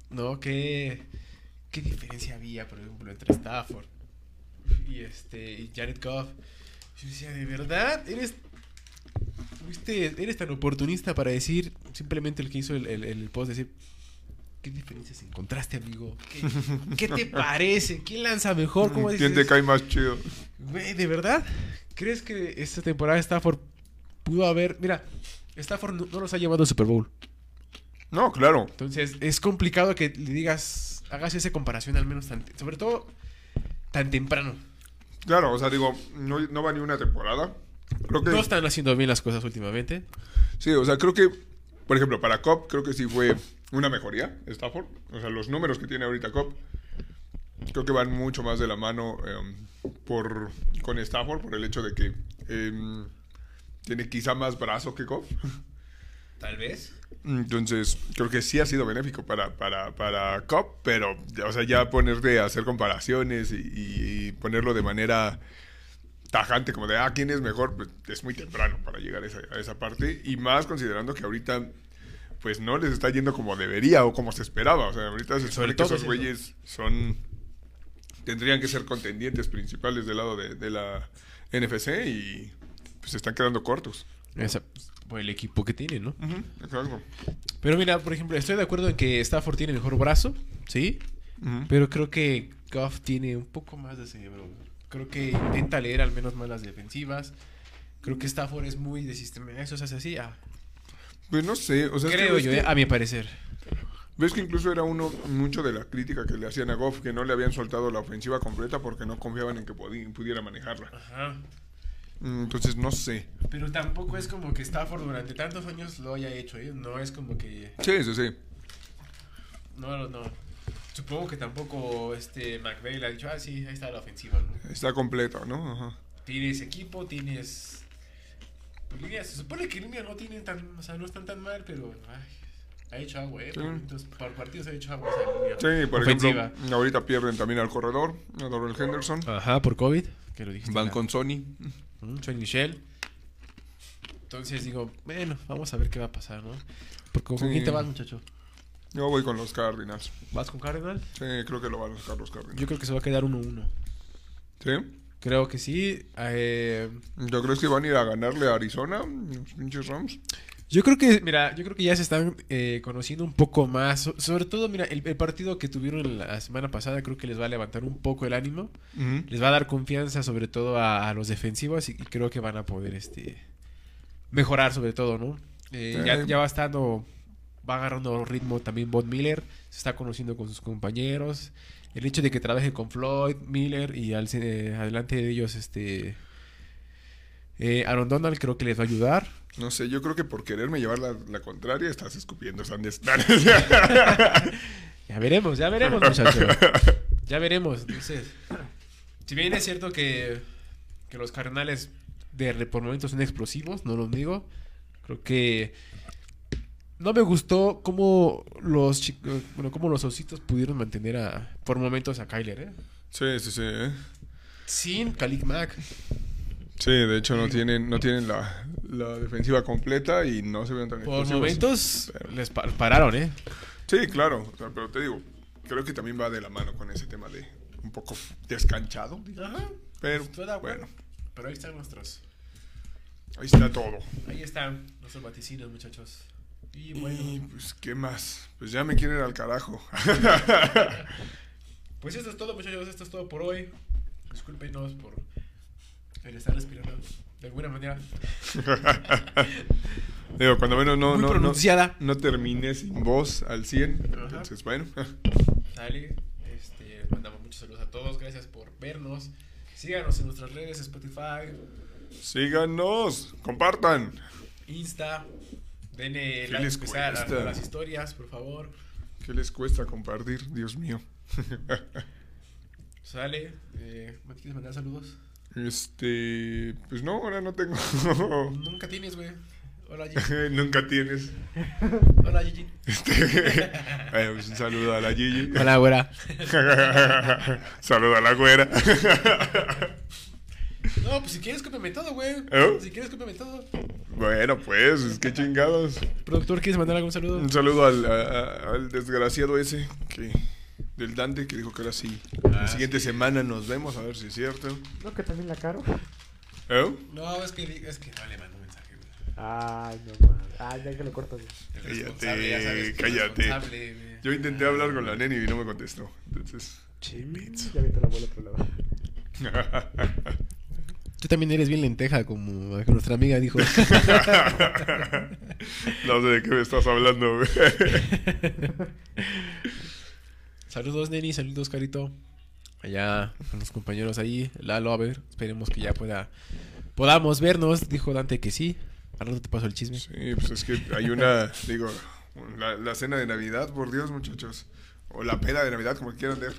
¿no? ¿Qué, qué diferencia había, por ejemplo, entre Stafford y, este, y Jared Goff? Yo decía, ¿de verdad? ¿Eres, eres tan oportunista para decir simplemente el que hizo el, el, el post, decir... ¿Qué diferencias encontraste, amigo? ¿Qué, qué te *laughs* parece? ¿Quién lanza mejor? ¿Cómo ¿Quién te cae más chido? Güey, ¿de verdad? ¿Crees que esta temporada Stafford pudo haber... Mira, Stafford no, no los ha llevado al Super Bowl. No, claro. Entonces es complicado que le digas, hagas esa comparación al menos tan... Sobre todo tan temprano. Claro, o sea, digo, no, no va ni una temporada. Creo que. No están haciendo bien las cosas últimamente. Sí, o sea, creo que, por ejemplo, para Cobb, creo que sí fue una mejoría, Stafford. O sea, los números que tiene ahorita Cobb, creo que van mucho más de la mano em, por, con Stafford, por el hecho de que em, tiene quizá más brazo que Cobb. *laughs* Tal vez. Entonces, creo que sí ha sido benéfico para, para, para Cobb, pero, o sea, ya ponerte a hacer comparaciones y, y- y ponerlo de manera tajante, como de, ah, ¿quién es mejor? Pues es muy temprano para llegar a esa, a esa parte, y más considerando que ahorita, pues no les está yendo como debería o como se esperaba, o sea, ahorita se Sobre supone que esos es eso. güeyes son, tendrían que ser contendientes principales del lado de, de la NFC y pues se están quedando cortos. Esa, por el equipo que tiene, ¿no? Ujú, exacto. Pero mira, por ejemplo, estoy de acuerdo en que Stafford tiene mejor brazo, ¿sí? Pero creo que Goff tiene un poco más de cerebro. Creo que intenta leer al menos más las defensivas. Creo que Stafford es muy de sistema. Eso se hace así. Ah, Pues no sé, o sea, es que creo yo, que- eh, a mi parecer. Ves que incluso era uno mucho de la crítica que le hacían a Goff, que no le habían soltado la ofensiva completa porque no confiaban en que pudiera manejarla. Ajá. Mm, Entonces no sé. Pero tampoco es como que Stafford durante tantos años lo haya hecho, ¿eh? No es como que... Sí, sí, sí. No, no, no. Supongo que tampoco este McVeigh le ha dicho, ah, sí, ahí está la ofensiva, ¿no? Está completo, ¿no? Ajá. Tienes equipo, tienes... Pues, línea, se supone que línea no tienen tan... O sea, no están tan mal, pero... Ay, ha hecho agua, ¿eh? Sí. Por, partidos ha hecho agua esa línea. Sí, por Ofensiva. ejemplo, ahorita pierden también al corredor, a Dorrell Henderson. Ajá, por COVID. Que lo dijiste. Van la- con Sony. Mm, Johnny Michel. Entonces digo, bueno, vamos a ver qué va a pasar, ¿no? Porque ¿con Sí. quién te vas, muchacho? Yo voy con los Cardinals. ¿Vas con Cardinal? Sí, creo que lo van a sacar los Cardinals. Yo creo que se va a quedar 1-1. ¿Sí? Creo que sí. eh, ¿Yo crees que van a ir a ganarle a Arizona? Los pinches Rams. Yo creo que, mira, yo creo que ya se están eh, conociendo un poco más. So- sobre todo, mira, el, el partido que tuvieron la semana pasada creo que les va a levantar un poco el ánimo. Les va a dar confianza sobre todo a, a los defensivos y, y creo que van a poder este mejorar sobre todo, ¿no? Eh, Sí. ya, ya va estando, va agarrando ritmo también Von Miller, se está conociendo con sus compañeros. El hecho de que trabaje con Floyd, Miller y al, eh, adelante de ellos este eh, Aaron Donald creo que les va a ayudar. No sé, yo creo que por quererme llevar la, la contraria estás escupiendo Sandes. *laughs* Ya veremos, ya veremos, muchachos. Ya veremos. Entonces, si bien es cierto que, que los cardenales de por momentos son explosivos, no lo digo. Creo que no me gustó cómo los chicos, bueno, cómo los ositos pudieron mantener a por momentos a Kyler, ¿eh? sí, sí, sí. ¿eh? Sin Khalid Mack. Sí, de hecho no tienen, no tienen la, la defensiva completa y no se ven tan Por momentos Pero- les pa- pararon, ¿eh? Sí, claro, o sea, pero te digo, creo que también va de la mano con ese tema de un poco descanchado. Ajá. Pero Estoy de acuerdo. bueno, Pero ahí están nuestros. ahí está todo. Ahí están nuestros vaticinios, muchachos. Y bueno. Y pues, ¿qué más? Pues ya me quieren ir al carajo. *laughs* Pues esto es todo, muchachos. Esto es todo por hoy. Discúlpenos por el estar respirando de alguna manera. *laughs* Digo, cuando menos no, Muy no, no, pronunciada. no terminé sin voz al 100. Ajá. Entonces, bueno. Dale. Este, les mandamos muchos saludos a todos. Gracias por vernos. Síganos en nuestras redes: Spotify, Síganos, compartan. Insta. Denle ¿Qué like les las, a las historias, por favor. ¿Qué les cuesta compartir? Dios mío. Sale. Eh, ¿Me quieres mandar saludos? Este, pues no, ahora no tengo. Nunca tienes, güey. Hola, *laughs* Gigi. Nunca tienes. Hola, Gigi. *laughs* Eh, pues un saludo a la Gigi. Hola, güera. *laughs* saludo a la güera. No, pues si quieres, cópiame todo, güey. ¿Eh? Si quieres, cópiame todo. bueno, pues, es que chingados. Productor, ¿quieres mandar algún saludo? Un saludo al, a- al desgraciado ese que del Dante que dijo que ahora sí. Ah, la siguiente semana nos vemos a ver si es cierto. No, que también la caro. ¿Eh? No, es que, es que no le mando mensaje, güey. Ay, no mames. Ay, ya que lo cortas. Cállate, responsable, ya sabes, que el cállate. Yo intenté hablar con la neni y no me contestó. Entonces, Ya viste la abuela por otro lado. *laughs* Tú también eres bien lenteja, como nuestra amiga dijo. *laughs* no sé de qué me estás hablando. güey. *laughs* saludos, Neni, saludos, Carito. Allá con los compañeros ahí. Lalo, a ver, esperemos que ya pueda podamos vernos. Dijo Dante que sí. Al rato te paso el chisme. Sí, pues es que hay una, digo, la, la cena de Navidad, por Dios, muchachos. O la peda de Navidad, como quieran ver.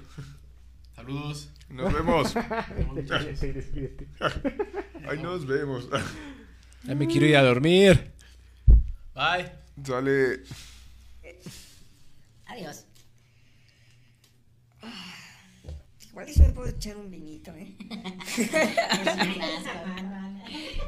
Saludos. Nos vemos. *laughs* Ahí nos vemos. Ya me quiero ir a dormir. Bye. Sale. Adiós. Ah, Igual eso me puedo echar un vinito, ¿eh? *laughs*